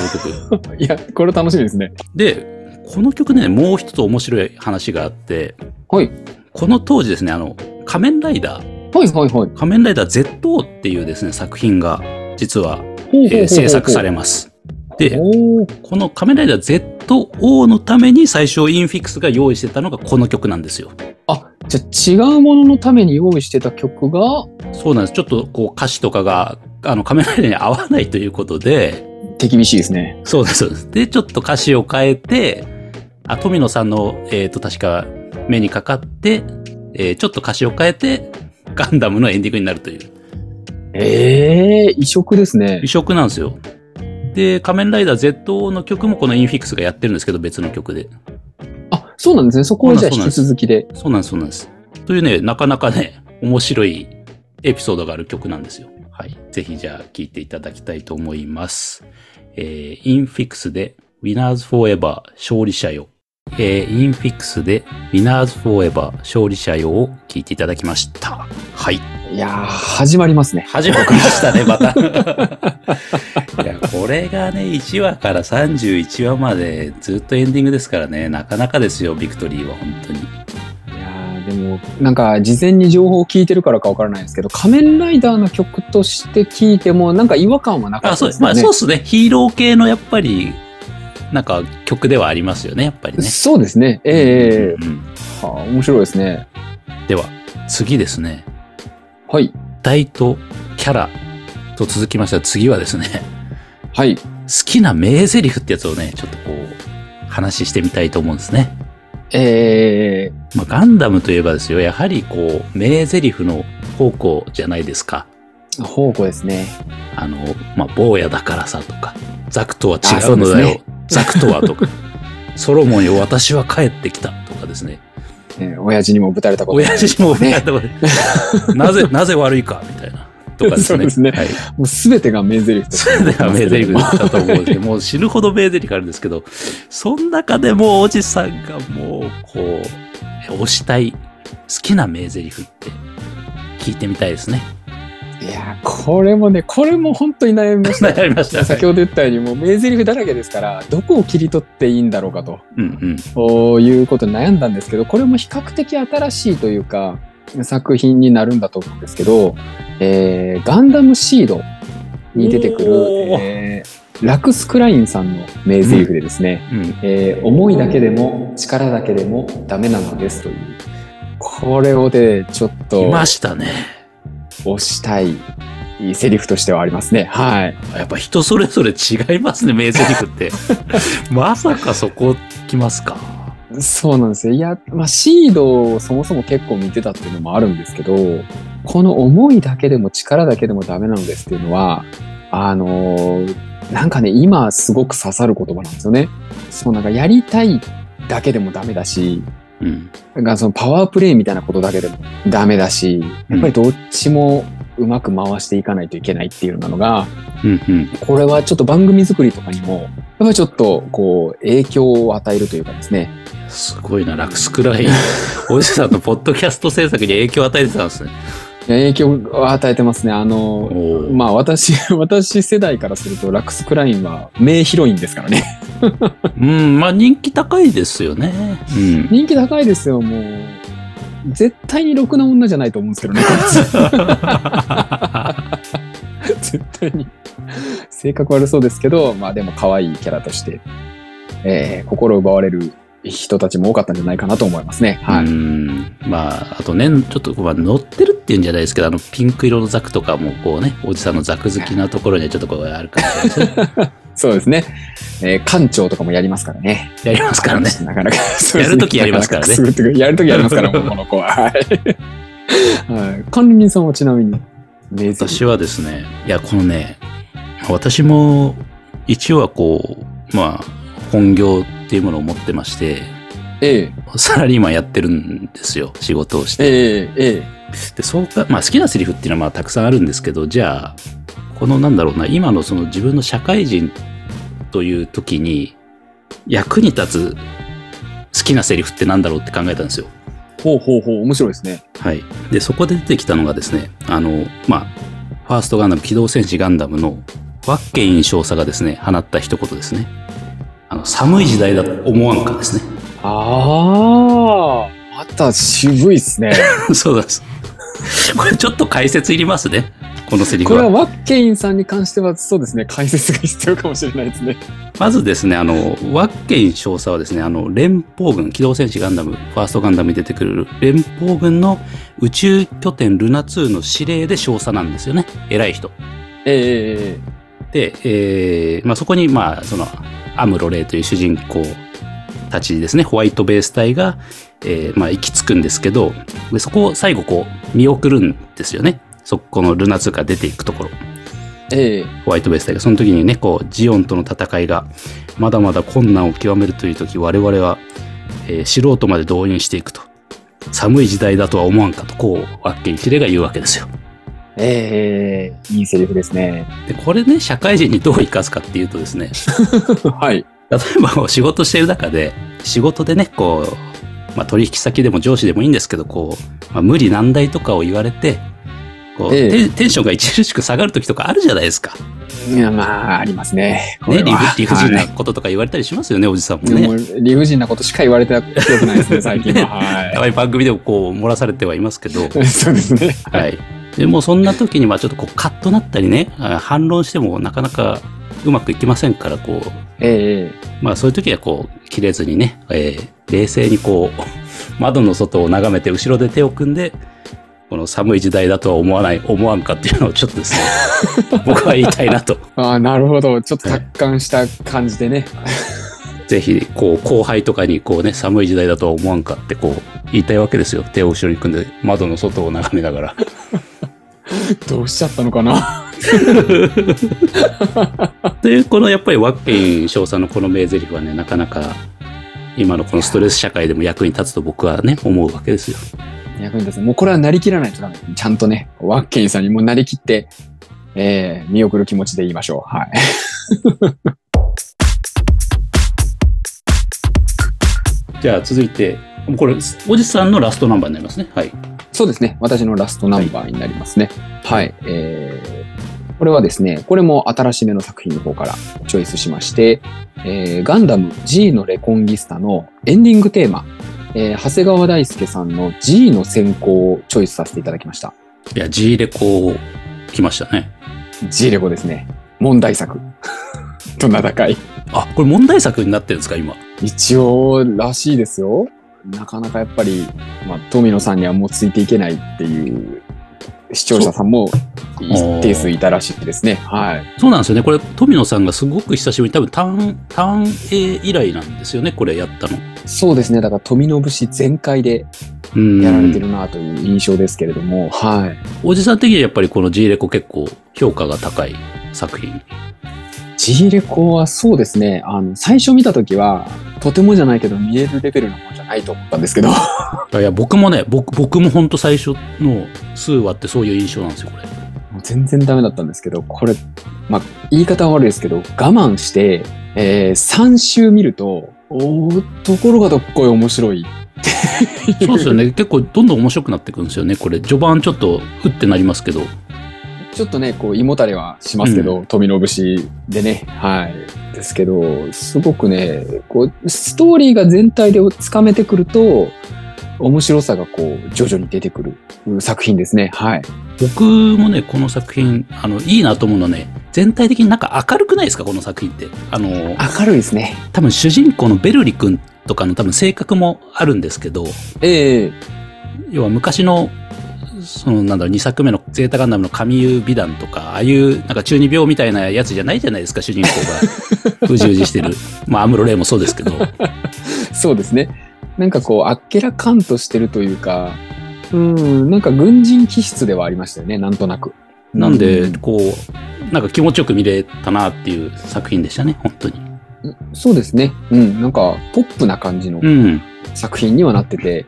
この曲。いや、これ楽しみですね。で、この曲ね、もう一つ面白い話があって、はい。この当時ですね、あの、仮面ライダー、はいはいはい。仮面ライダー ZO っていうですね、作品が実は、えー制作されます。で、この仮面ライダー ZO のために最初インフィックスが用意してたのがこの曲なんですよ。あ、じゃあ違うもののために用意してた曲が？そうなんです。ちょっとこう歌詞とかが、あの仮面ライダーに合わないということで、手厳しいですね。そうです、でちょっと歌詞を変えて、あ、富野さんの、えっ、と、確か目にかかって、えーちょっと歌詞を変えて、ガンダムのエンディングになるというええ異色ですね異。色なんですよ。で、仮面ライダー ZO の曲もこのインフィックスがやってるんですけど、別の曲で。あ、そうなんですね。そこはじゃあ引き続きで。そうなんです、そうなんです。というね、なかなかね、面白いエピソードがある曲なんですよ。はい。ぜひじゃあ聴いていただきたいと思います。えー、インフィクスで Winners Forever 勝利者よ。えー、インフィクスで Winners Forever 勝利者よを聞いていただきました。はい。いやー、始まりますね。始まりましたね、また。いや、これがね、1話から31話までずっとエンディングですからね、なかなかですよ、ビクトリーは、本当に。いやーでも、なんか、事前に情報を聞いてるからかわからないですけど、仮面ライダーの曲として聞いても、なんか違和感はなかあ、ったそうですす。まあ。そうっすね。ヒーロー系のやっぱり、なんか曲ではありますよね、やっぱりね。そうですね。ええええうんはあ、面白いですね。では、次ですね。はい。題とキャラと続きました次はですね、はい。好きな名台詞ってやつをね、ちょっとこう、話してみたいと思うんですね。ええまあ、ガンダムといえばですよ、やはりこう、名台詞の宝庫じゃないですか。宝庫ですね。あの、まあ、坊やだからさとか、ザクとはあ違うのだよ。ザクとはとか、ソロモンよ、私は帰ってきたとかですね。えー親父にもぶたれたこと親父もやったこと なぜ、なぜ悪いかみたいな。とかですね。そうですねはい。もう全てが名台詞としてそれでは名台詞だったと思うんですけど、もう死ぬほど名台詞があるんですけど、その中でもおじさんがもう、こう、推したい、好きな名台詞って聞いてみたいですね。いやーこれもね、これも本当に悩みました。悩みました。先ほど言ったように、もう名台詞だらけですから、どこを切り取っていいんだろうかと。うんうん。そういうことに悩んだんですけど、これも比較的新しいというか、作品になるんだと思うんですけど、えーガンダムシードに出てくる、えーラクス・クラインさんの名台詞でですね、うん。えー思いだけでも力だけでもダメなのですという、これをでちょっいとましたね。押したいセリフとしてはありますね。はい。やっぱ人それぞれ違いますね、名台詞って。まさかそこ来ますか？そうなんですよ。いや、まあ、シードをそもそも結構見てたっていうのもあるんですけど、この思いだけでも力だけでもダメなのですっていうのは、あのーなんかね、今すごく刺さる言葉なんですよね。そう、なんかやりたいだけでもダメだし、うん。なんかそのパワープレイみたいなことだけでもダメだし、やっぱりどっちもうまく回していかないといけないっていうのが、うんうん。これはちょっと番組作りとかにも、やっぱりちょっとこう影響を与えるというかですね、すごいな、ラクスクライン。おじさんのポッドキャスト制作に影響を与えてたんですね。いや影響を与えてますね。あの、まあ私、私世代からするとラックス・クラインは名ヒロインですからね。うん、まあ人気高いですよね。うん。人気高いですよ、もう。絶対にろくな女じゃないと思うんですけどね。絶対に。性格悪そうですけど、まあでも可愛いキャラとして、えー心奪われる人たちも多かったんじゃないかなと思いますね。はい。うん。まあ、あとね、ちょっと、まあ、乗ってるっていうんじゃないですけど、あの、ピンク色のザクとかも、こうね、おじさんのザク好きなところにはちょっとこう、あるかもしれないですね。そうですね。えー館長とかもやりますからね。やりますからね。なかなか。やるときやりますからねやるときやりますから、この子は。はい。はい。管理人さんはちなみに、私はですね、いや、このね、私も、一応はこう、まあ、本業っていうものを持ってまして、ええ、サラリーマンやってるんですよ、仕事をして。ええ、えで、そうか、まあ好きなセリフっていうのはまあたくさんあるんですけど、じゃあ、このなんだろうな、今のその自分の社会人という時に役に立つ好きなセリフってなんだろうって考えたんですよ。え。ほうほうほう、面白いですね。はい。で、そこで出てきたのがですね、あの、まあ、ファーストガンダム、機動戦士ガンダムのワッケイン少佐がですね、放った一言ですね。あの、寒い時代だと思わんかですね。ああ、また渋いっすね。そうです。これちょっと解説いりますね。このセリフこれは。はワッケインさんに関してはそうですね、解説が必要かもしれないですね。まずですね、あの、ワッケイン少佐はですね、あの、連邦軍、機動戦士ガンダム、ファーストガンダムに出てくる連邦軍の宇宙拠点ルナ2の司令で少佐なんですよね。偉い人。ええで、えーまあ、そこに、まあ、その、アムロレイという主人公たちですね、ホワイトベース隊が、えーまあ、行き着くんですけど、でそこを最後こう、見送るんですよね。そこのルナ2から出ていくところ。ええホワイトベース隊が。その時にね、こう、ジオンとの戦いが、まだまだ困難を極めるという時、我々は、えー素人まで動員していくと。寒い時代だとは思わんかと、こう、ワッケンキレが言うわけですよ。ええいいセリフですね。で、これね、社会人にどう生かすかっていうとですね、はい。例えば仕事してる中で、仕事でね、こう、まあ、取引先でも上司でもいいんですけど、こう、まあ、無理難題とかを言われて、こう、ええテンションが著しく下がる時とかあるじゃないですか。いや、まあ、ありますね。こね、理不理不尽はないこととか言われたりしますよね、おじさんもね。理不尽なことしか言われた記憶ないですね、最近は。たまに番組でもこう漏らされてはいますけど、はい。そうですね。はい。でもそんな時にまあちょっとこうカッとなったりね、あ反論してもなかなかうまくいきませんから、こう、ええまあそういう時はこう、切れずにね、えー冷静にこう、窓の外を眺めて後ろで手を組んで、この寒い時代だとは思わない、思わんかっていうのをちょっとですね、僕は言いたいなと。ああ、なるほど。ちょっと達観した感じでね。ぜひ、こう、後輩とかにこうね、寒い時代だとは思わんかってこう、言いたいわけですよ。手を後ろに組んで、窓の外を眺めながら。どうしちゃったのかな？で、このやっぱりワッケン少佐のこの名台詞はね、なかなか今のこのストレス社会でも役に立つと僕はね、思うわけですよ。役に立つ。もうこれはなりきらないとダメ。ちゃんとね、ワッケンさんにもなりきって、えー、見送る気持ちで言いましょう。はい。じゃあ続いて、これ、おじさんのラストナンバーになりますね。はい。そうですね。私のラストナンバーになりますね。はい。えー、これはですね、これも新しめの作品の方からチョイスしまして、えー、ガンダム G のレコンギスタのエンディングテーマ、えー、長谷川大輔さんの G の先行をチョイスさせていただきました。いや、G レコ来ましたね。G レコですね。問題作 と名高い。あ、これ問題作になってるんですか、今。一応らしいですよ。なかなかやっぱり、まあ、富野さんにはもうついていけないっていう視聴者さんも一定数いたらしいですね。はい。そうなんですよね。これ、富野さんがすごく久しぶりに、多分、ターン、ターン A 以来なんですよね、これやったの。そうですね。だから富野節全開でうん。やられてるなという印象ですけれども、はい。おじさん的にはやっぱりこの G レコ結構評価が高い作品。G レコはそうですね。あの、最初見たときは、とてもじゃないけど見えるレベルのものじゃないと思ったんですけど、いや、僕もね、僕、僕も本当最初の数話ってそういう印象なんですよ、これ。全然ダメだったんですけど、これ、まあ、言い方は悪いですけど、我慢して、えー、3週見ると、おー、ところがどっこい面白い。そうですよね。結構どんどん面白くなってくるんですよね。これ、序盤ちょっと、ふってなりますけど。ちょっとね、こう、胃もたれはしますけど、富野節でね、はい。ですけど、すごくね、こう、ストーリーが全体でつかめてくると、面白さがこう、徐々に出てくる作品ですね。はい。僕もね、この作品、あの、いいなと思うのはね、全体的になんか明るくないですか、この作品って。あの、明るいですね。多分主人公のベルリ君とかの多分性格もあるんですけど、ええ要は昔の、そのなんだろう、2作目のゼータガンダムの神優美談とか、ああいうなんか中二病みたいなやつじゃないじゃないですか、主人公が。不従事してる。まあ、アムロレイもそうですけど。そうですね。なんかこう、あっけらかんとしてるというか、うん、なんか軍人気質ではありましたよね、なんとなく。なんでう、こう、なんか気持ちよく見れたなっていう作品でしたね、本当に。そうですね。うん、なんかポップな感じのうん。作品にはなってて、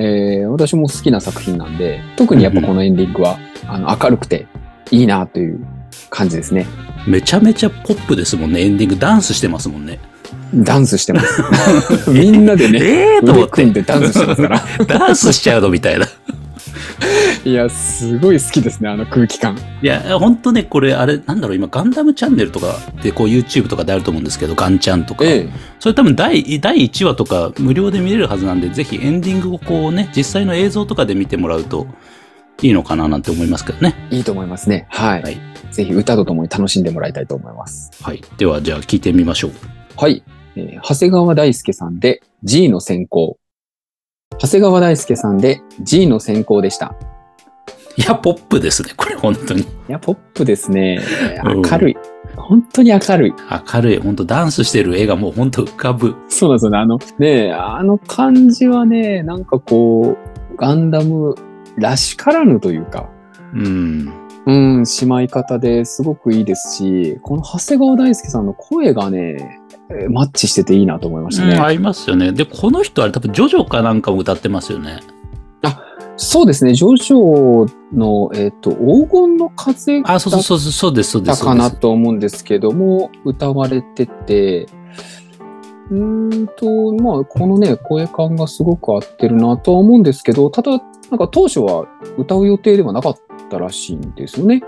えー私も好きな作品なんで、特にやっぱこのエンディングは、あの明るくていいなという感じですね。めちゃめちゃポップですもんね、エンディング。ダンスしてますもんね。ダンスしてます。みんなでね、ええと思腕って。組んでダンスしてますから。ダンスしちゃうのみたいな。いや、すごい好きですね、あの空気感。いや、本当ね、これ、あれ、なんだろう、今、ガンダムチャンネルとかで、こう、YouTube とかであると思うんですけど、ガンチャンとか。えそれ多分第、第1話とか、無料で見れるはずなんで、ぜひエンディングをこうね、実際の映像とかで見てもらうといいのかななんて思いますけどね。えいいと思いますね。はい。はいぜひ歌とともに楽しんでもらいたいと思います。はい。では、じゃあ、聞いてみましょう。はい。えー長谷川大輔さんで G の先行。長谷川大輔さんで G の先行でした。いや、ポップですね、これ、本当に。いや、ポップですね。うん明るい。本当に明るい。明るい、本当ダンスしてる絵がもう本当浮かぶ。そうなんですよね。あの、ねえあの感じはね、なんかこう、ガンダムらしからぬというか、うん。うん、しまい方ですごくいいですし、この長谷川大輔さんの声がね、えーマッチしてていいなと思いましたね。うん、合いますよね。で、この人あれ多分、ジョジョかなんかも歌ってますよね。そうですね、ジョジョの、えっ、と、黄金の風だあ、っそうそうそう、そうです、そうです。たかなと思うんですけども、歌われてて、うーんと、まあ、このね、声感がすごく合ってるなとは思うんですけど、ただ、なんか当初は歌う予定ではなかったらしいんですよね。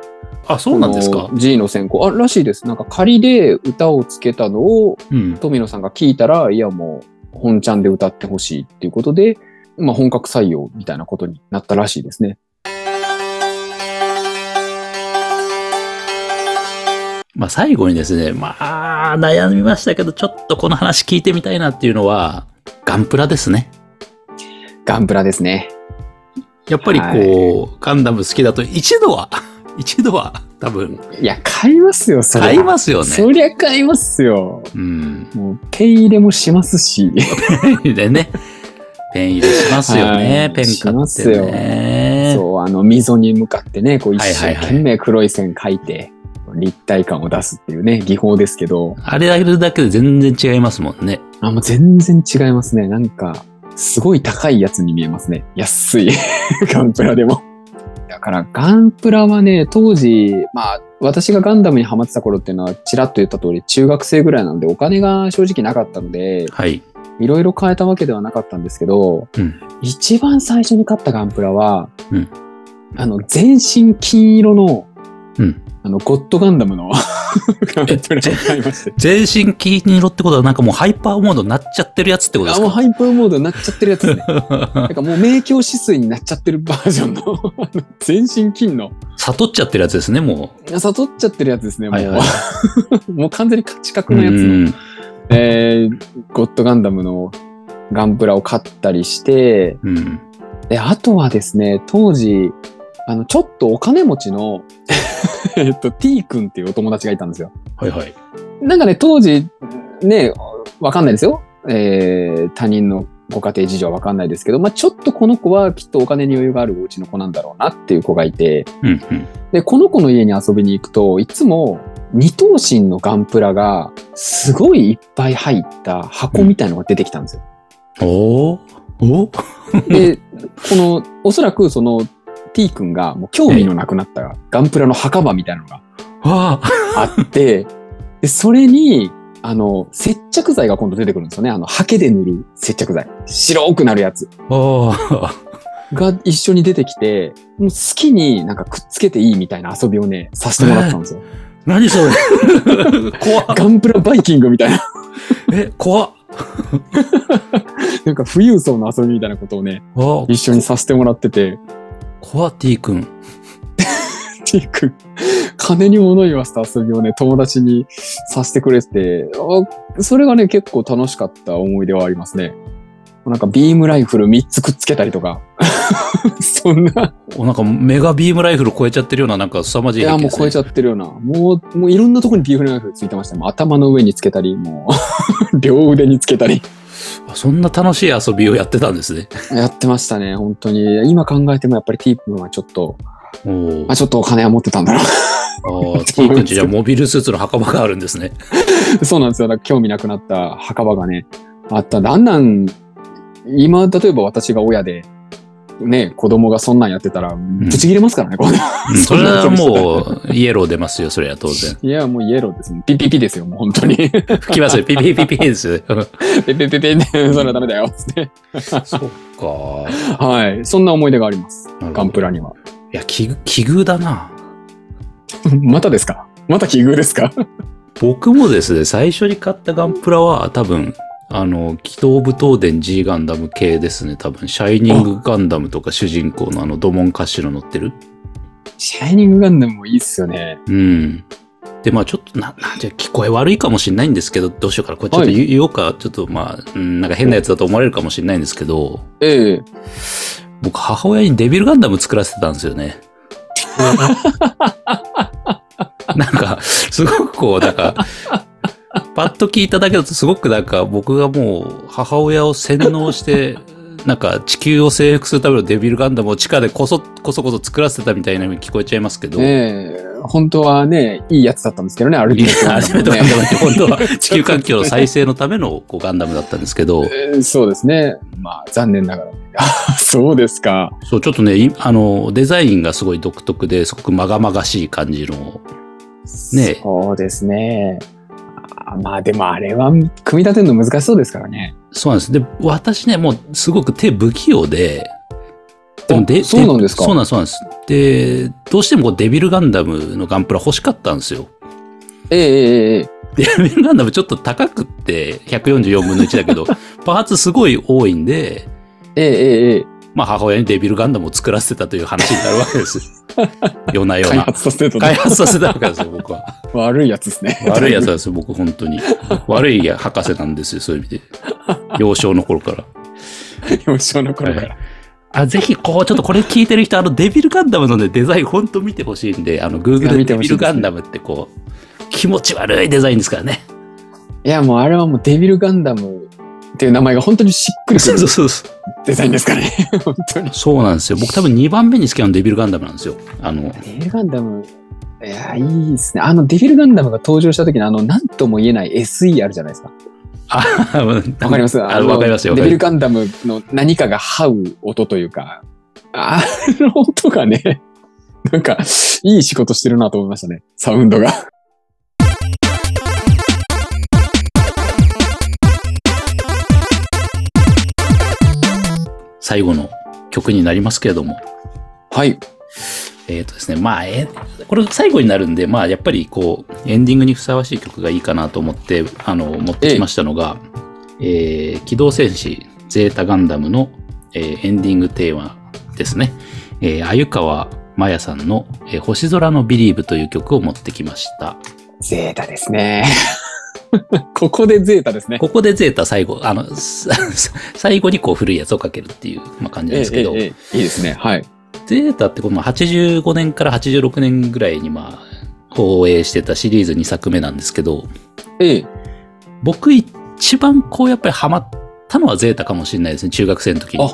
あ、そうなんですか？この G の選考。あ、らしいです。なんか仮で歌をつけたのをうん。富野さんが聞いたら、いやもう本ちゃんで歌ってほしいっていうことで、まあ本格採用みたいなことになったらしいですね。まあ最後にですね、まあ悩みましたけど、ちょっとこの話聞いてみたいなっていうのは、ガンプラですね。ガンプラですね。やっぱりこう、ガンダム好きだと一度は、一度は多分いや、買いますよ、そりゃ。買いますよね。そりゃ買いますよ。うん。もう、ペン入れもしますし。でね、ペン入れしますよね。はいペン買しまってすよね。そう、あの、溝に向かってね、こう一生はいはいはい懸命黒い線描いて、立体感を出すっていうね、技法ですけど、あれやるだけで全然違いますもんね。あ、もう全然違いますね。なんか、すごい高いやつに見えますね。安い。ガンプラでも。だから、ガンプラはね、当時、まあ、私がガンダムにハマってた頃っていうのは、ちらっと言った通り、中学生ぐらいなので、お金が正直なかったので、はい。いろいろ変えたわけではなかったんですけど、うん一番最初に買ったガンプラは、うんあの、全身金色の、うんあの、ゴッドガンダムのガンプラを買いました。全身金色ってことはなんかもうハイパーモードになっちゃってるやつってことですあ、もうかハイパーモードになっちゃってるやつね。なんかもう明鏡止水になっちゃってるバージョン の、全身金の、悟っちゃってるやつですね、も悟っちゃってるやつですね、う。もう。はいはい。もう 完全に価値格うのやつの、ん。えーゴッドガンダムのガンプラを買ったりして、うん。で、あとはですね、当時、あの、ちょっとお金持ちの、えっと、T 君っていうお友達がいたんですよ。はいはい。なんかね、当時、ね、わかんないですよ。えー他人のご家庭事情はわかんないですけど、まあちょっとこの子はきっとお金に余裕があるお家の子なんだろうなっていう子がいて、うんうん。で、この子の家に遊びに行くと、いつも二等身のガンプラがすごいいっぱい入った箱みたいのが出てきたんですよ。おーお？で、この、おそらくその T 君がもう興味のなくなったガンプラの墓場みたいなのがああ。って、で、それに、あの、接着剤が今度出てくるんですよね。あの、ハケで塗る接着剤。白くなるやつ。が一緒に出てきて、もう好きになんかくっつけていいみたいな遊びをね、させてもらったんですよ。何それ？怖っ。ガンプラバイキングみたいな、え、怖っ。なんか富裕層の遊びみたいなことをね、あ。一緒にさせてもらってて、怖っ T 君。T 君、金に物言わせた遊びをね、友達にさせてくれてて、あそれがね、結構楽しかった思い出はありますね。なんかビームライフル3つくっつけたりとか、そんな、おなんかメガビームライフル超えちゃってるようななんか凄まじいいやもう超えちゃゃってるような、もう、もういろんなとこにビームライフルついてました。もう頭の上につけたり、もう、両腕につけたり、そんな楽しい遊びをやってたんですね。やってましたね、本当に。今考えてもやっぱり T 君はちょっと、あ、ちょっとお金は持ってたんだろうあー T 君 ちじゃあモビルスーツの墓場があるんですね。そうなんですよ。興味なくなった墓場がね、あったんで、あんなん、今、例えば私が親で、ね、子供がそんなんやってたら、ぶち切れますからね、これ。うんそれはもう、イエロー出ますよ、それは当然。いや、もうイエローですね。ピピピですよ、もう本当に。ピ吹きますよ、ピピピピですよ。ピピピって、それはダメだよ、つって。そっか。はい。そんな思い出があります。ガンプラには。いや、奇遇奇遇だな。またですかまた奇遇ですか僕もですね、最初に買ったガンプラは多分、あの、祈祷武東伝 G ガンダム系ですね。多分、シャイニングガンダムとか主人公のあの、ドモンカッシュの乗ってる？シャイニングガンダムもいいっすよね。うん。で、まあちょっと、な、なんじゃ、聞こえ悪いかもしれないんですけど、どうしようかな。これちょっと言おうか、ちょっとまあ、うん、なんか変なやつだと思われるかもしれないんですけど、ええ僕、母親にデビルガンダム作らせてたんですよね。なんか、すごくこう、なんか、パッと聞いただけだとすごくなんか僕がもう母親を洗脳して、なんか地球を征服するためのデビルガンダムを地下でこそ、こそこそ作らせてたみたいな風に聞こえちゃいますけど、ええ本当はね、いいやつだったんですけどね、アルテいィメガンダムね本当は地球環境の再生のためのこうガンダムだったんですけど、えーそうですね。まあ、残念ながら。あそうですか。そう、ちょっとね、いあの、デザインがすごい独特ですごくまがまがしい感じの、ねそうですね。あまあ、でもあれは、組み立てるの難しそうですからね。そうなんです。で、私ね、もうすごく手不器用で、でもであそうなんですかそうなんです、そうなんです。で、どうしてもこうデビルガンダムのガンプラ欲しかったんですよ。ええええええデビルガンダムちょっと高くって、144分の1だけど、パーツすごい多いんで、えええええまあ母親にデビルガンダムを作らせてたという話になるわけです。夜なえ夜な。開発させてるとね、開発させたわけですよ、僕は。悪いやつですね。悪いやつですよ、僕、本当に。悪い博士なんですよ、そういう意味で。幼少の頃から。幼少の頃から。あ、ぜひ、こう、ちょっとこれ聞いてる人、あの、デビルガンダムのね、デザイン、本当見てほしいんで、あの、いや Google でデビルガンダムってこう、気持ち悪いデザインですからね。いや、もうあれはもうデビルガンダムっていう名前が本当にしっくりくるそうそうそう。デザインですからね。本当に。そうなんですよ。僕多分2番目に好きなのデビルガンダムなんですよ。あの、デビルガンダム、いや、いいですね。あの、デビルガンダムが登場した時のあの、なんとも言えない SE あるじゃないですか。あ、わかります？あわかりますよ。わかりますデビルガンダムの何かが這う音というか、あの音がね、なんか、いい仕事してるなと思いましたね。サウンドが。最後の曲になりますけれども。はい。えっ、とですね、まあ、え、これ最後になるんで、まあ、やっぱりこう、エンディングにふさわしい曲がいいかなと思って、あの、持ってきましたのが、えー機動戦士ゼータガンダムの、えーエンディングテーマですね。えー、鮎川まやさんの、えー星空のビリーブという曲を持ってきました。ゼータですね。ここでゼータですね。ここでゼータ最後、あの、さ 最後にこう古いやつをかけるっていう、まあ、感じなんですけど、ええええええいいですね。はい。ゼータってこの85年から86年ぐらいにまあ、放映してたシリーズ2作目なんですけど、ええ。僕一番こうやっぱりハマったのはゼータかもしれないですね、中学生の時に。あ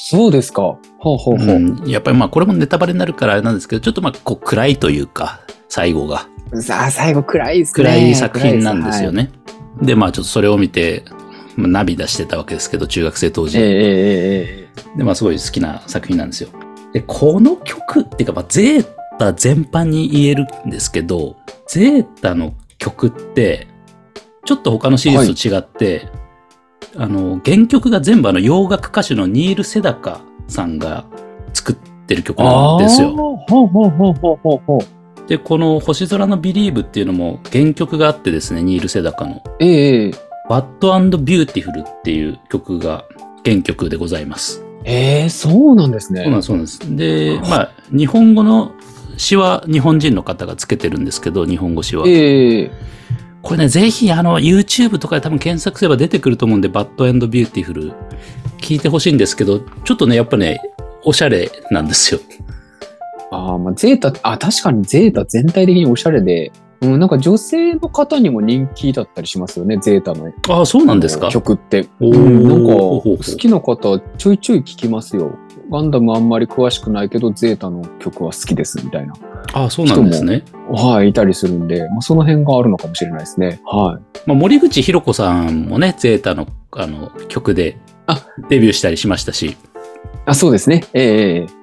そうですか。ほうほうほう。うん、やっぱりまあこれもネタバレになるからあれなんですけど、ちょっとまあこう暗いというか、最後が。さあ、最後暗いですね。暗い作品なんですよね。ね。で、まあちょっとそれを見て、まあ涙してたわけですけど、中学生当時。えええで、まあすごい好きな作品なんですよ。で、この曲っていうか、まあゼータ全般に言えるんですけど、ゼータの曲って、ちょっと他のシリーズと違って、あの、原曲が全部あの洋楽歌手のニール・セダカさんが作ってる曲なんですよ。ほうほうほうほうほうほう。で、この星空のビリーブっていうのも原曲があってですね、ニール・セダカの。ええええ Bad and Beautiful っていう曲が原曲でございます。ええそうなんですね。そうなんです、そうなんです。で、まあ、日本語の詩は日本人の方がつけてるんですけど、日本語詩は。ええこれね、ぜひ、あの、YouTube とかで多分検索すれば出てくると思うんで、Bad and Beautiful 聞いてほしいんですけど、ちょっとね、やっぱね、おしゃれなんですよ。ああ、まあ、ゼータ、あ、確かにゼータ全体的におしゃれで、うん、なんか女性の方にも人気だったりしますよね、ゼータのああ、そうなんですか？曲って。うん、なんか、好きな方、ちょいちょい聞きますよ。ガンダムあんまり詳しくないけど、ゼータの曲は好きです、みたいな。ああ、そうなんですね。はい、いたりするんで、まあ、その辺があるのかもしれないですね。はい。まあ、森口博子さんもね、ゼータのあの曲であデビューしたりしましたし、あ、そうですね。ええええ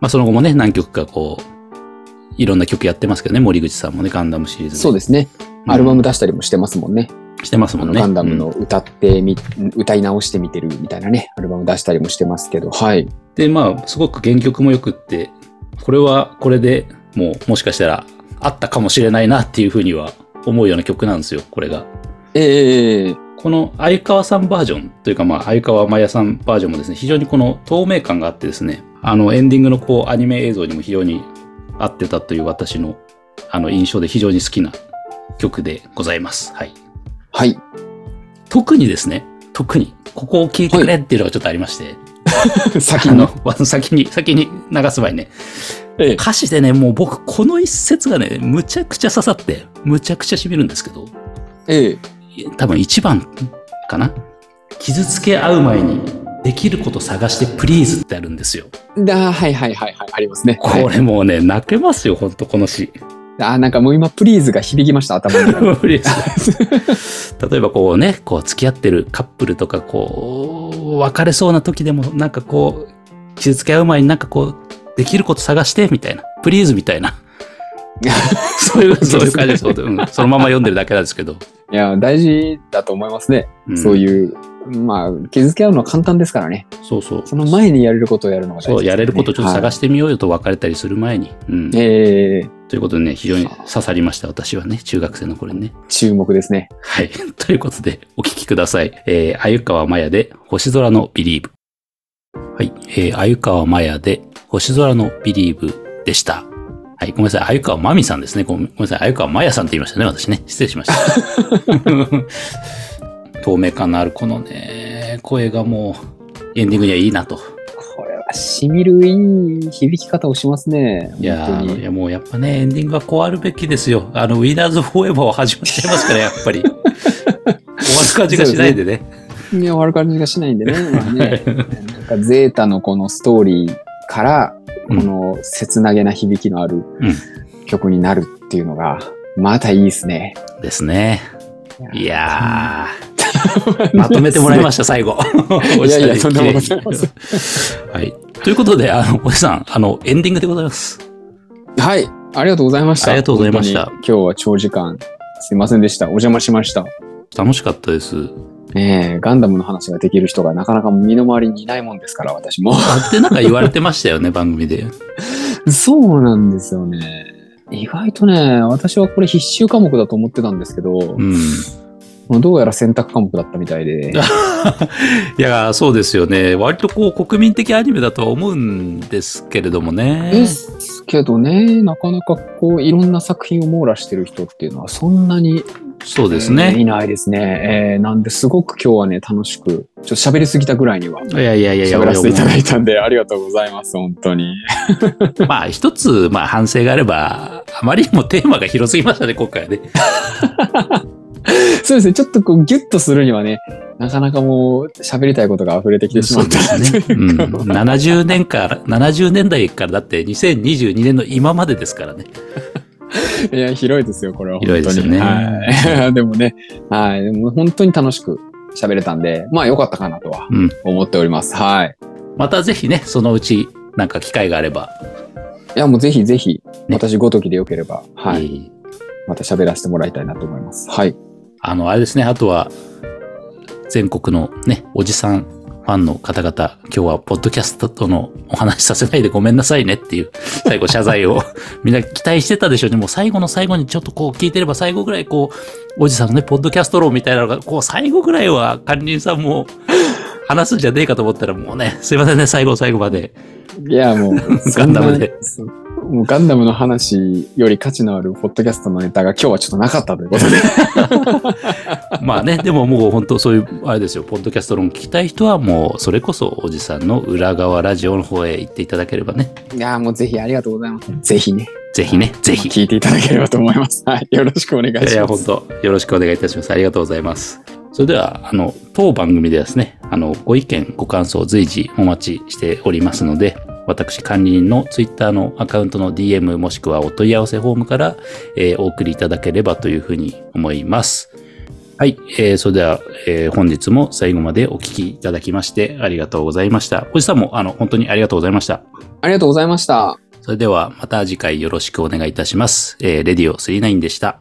まあ、その後もね、何曲かこう、いろんな曲やってますけどね、森口さんもね、ガンダムシリーズで。そうですね。アルバム出したりもしてますもんね。してますもんね。ガンダムのうん歌ってみ、歌い直してみてるみたいなね、アルバム出したりもしてますけど、はい。で、まあ、すごく原曲もよくって、これはこれでもう、もしかしたらあったかもしれないなっていうふうには思うような曲なんですよ、これが。ええこの相川さんバージョンというか、まあ、相川まやさんバージョンもですね、非常にこの透明感があってですね、あの、エンディングのこう、アニメ映像にも非常に合ってたという私の、あの、印象で非常に好きな曲でございます。はい。はい。特にですね、特に、ここを聞いてくれっていうのがちょっとありまして、先に。あの、先に、先に流す前にね、ええ歌詞でね、もう僕、この一節がね、むちゃくちゃ刺さって、むちゃくちゃ染みるんですけど、ええ多分一番かな傷つけ合う前にできること探してプリーズってあるんですよ。だはいはいはいはい、ありますね。これもうね、泣けますよ、ほんとこの詩。あーなんかもう今、プリーズが響きました、頭に。プリーズ例えばこうね、こう付き合ってるカップルとか、こう、別れそうな時でも、なんかこう、傷つけ合う前になんかこう、できること探して、みたいな。プリーズみたいな。そういう、そういう感じです。うんそのまま読んでるだけなんですけど。いや、大事だと思いますね。うんそういう、まあ、傷つけ合うのは簡単ですからね。そうそう。その前にやれることをやるのが大事です、ね。そう、やれることをちょっと探ししてみようよと別れたりする前に。うん。えー、ということでね、非常に刺さりました、私はね、中学生の頃にね。注目ですね。はい。ということで、お聞きください。えー、鮎川まやで、星空のビリーブ。はい。えー、鮎川まやで、星空のビリーブでした。はい。ごめんなさい。鮎川まみさんですね。ごめんなさい。鮎川まやさんって言いましたね、私ね。失礼しました。透明感のあるこのね、声がもう、エンディングにはいいなと。これは染みるいい響き方をしますね。いやーい。やもうやっぱね、エンディングはこうあるべきですよ。あの、ウィナーズフォーエバーは始まっちゃいますから、やっぱり。終わる感じがしないでね。いや、悪感じがしないんでね。まあね なんかゼータのこのストーリーから、この切なげな響きのあるうん曲になるっていうのが、またいいですね。ですね。いやー、まとめてもらいました、最後。いやいや、とんでも。はい。ということで、あの、おじさん、あの、エンディングでございます。はい。ありがとうございました。ありがとうございました今日は長時間、すいませんでした。お邪魔しました。楽しかったです。ねえ、ガンダムの話ができる人がなかなか身の回りにいないもんですから、私も。あってなんか言われてましたよね、番組で。そうなんですよね。意外とね、私はこれ必修科目だと思ってたんですけど、うん。どうやら選択科目だったみたいで。いや、そうですよね。割とこう、国民的アニメだとは思うんですけれどもね。ですけどね、なかなかこう、いろんな作品を網羅してる人っていうのはそんなに、そうですえーいね。ないですね。えーなんですごく今日はね、楽しく、ちょっと喋りすぎたぐらいには。いやいやいや喋らせていただいたんで、ありがとうございます、本当に。まあ、一つ、まあ、反省があれば、あまりにもテーマが広すぎましたね、今回はね。そうですね、ちょっとこう、ギュッとするにはね、なかなかもう、喋りたいことが溢れてきてしまったそうですね。とう。いうんか70年から、70年代からだって2022年の今までですからね。いや、広いですよ、これは。広いですよねはい。でもね、はい。でも本当に楽しく喋れたんで、まあ良かったかなとはうん。思っております。はい。またぜひね、そのうち、なんか機会があれば。いや、もうぜひぜひ、ね私ごときでよければ、はい。えーまた喋らせてもらいたいなと思います。はい。あの、あれですね、あとは、全国のね、おじさんファンの方々、今日はポッドキャストとのお話しさせないでごめんなさいねっていう、最後謝罪を みんな期待してたでしょうね。もう最後の最後にちょっとこう聞いてれば最後ぐらいこう、おじさんのね、ポッドキャスト論みたいなのが、こう最後ぐらいは管理人さんも話すんじゃねえかと思ったらもうね、すいませんね、最後最後まで。いや、もう、ガンダムでもうガンダムの話より価値のあるポッドキャストのネタが今日はちょっとなかったということで。まあね、でももう本当そういう、あれですよ、ポッドキャスト論聞きたい人はもう、それこそおじさんの裏側ラジオの方へ行っていただければね。いや、もうぜひありがとうございます。ぜひね、ぜひね、ぜひ。聞いていただければと思います。はい。よろしくお願いします。いや本当よろしくお願いいたします。ありがとうございます。それでは、あの、当番組でですね、あの、ご意見、ご感想随時お待ちしておりますので、私管理人のツイッターのアカウントの DM もしくはお問い合わせフォームから、えーお送りいただければというふうに思います。はい、えーそれでは、えー本日も最後までお聞きいただきましてありがとうございました。おじさんも、あの、本当にありがとうございました。ありがとうございました。それでは、また次回よろしくお願いいたします。えーレディオ39でした。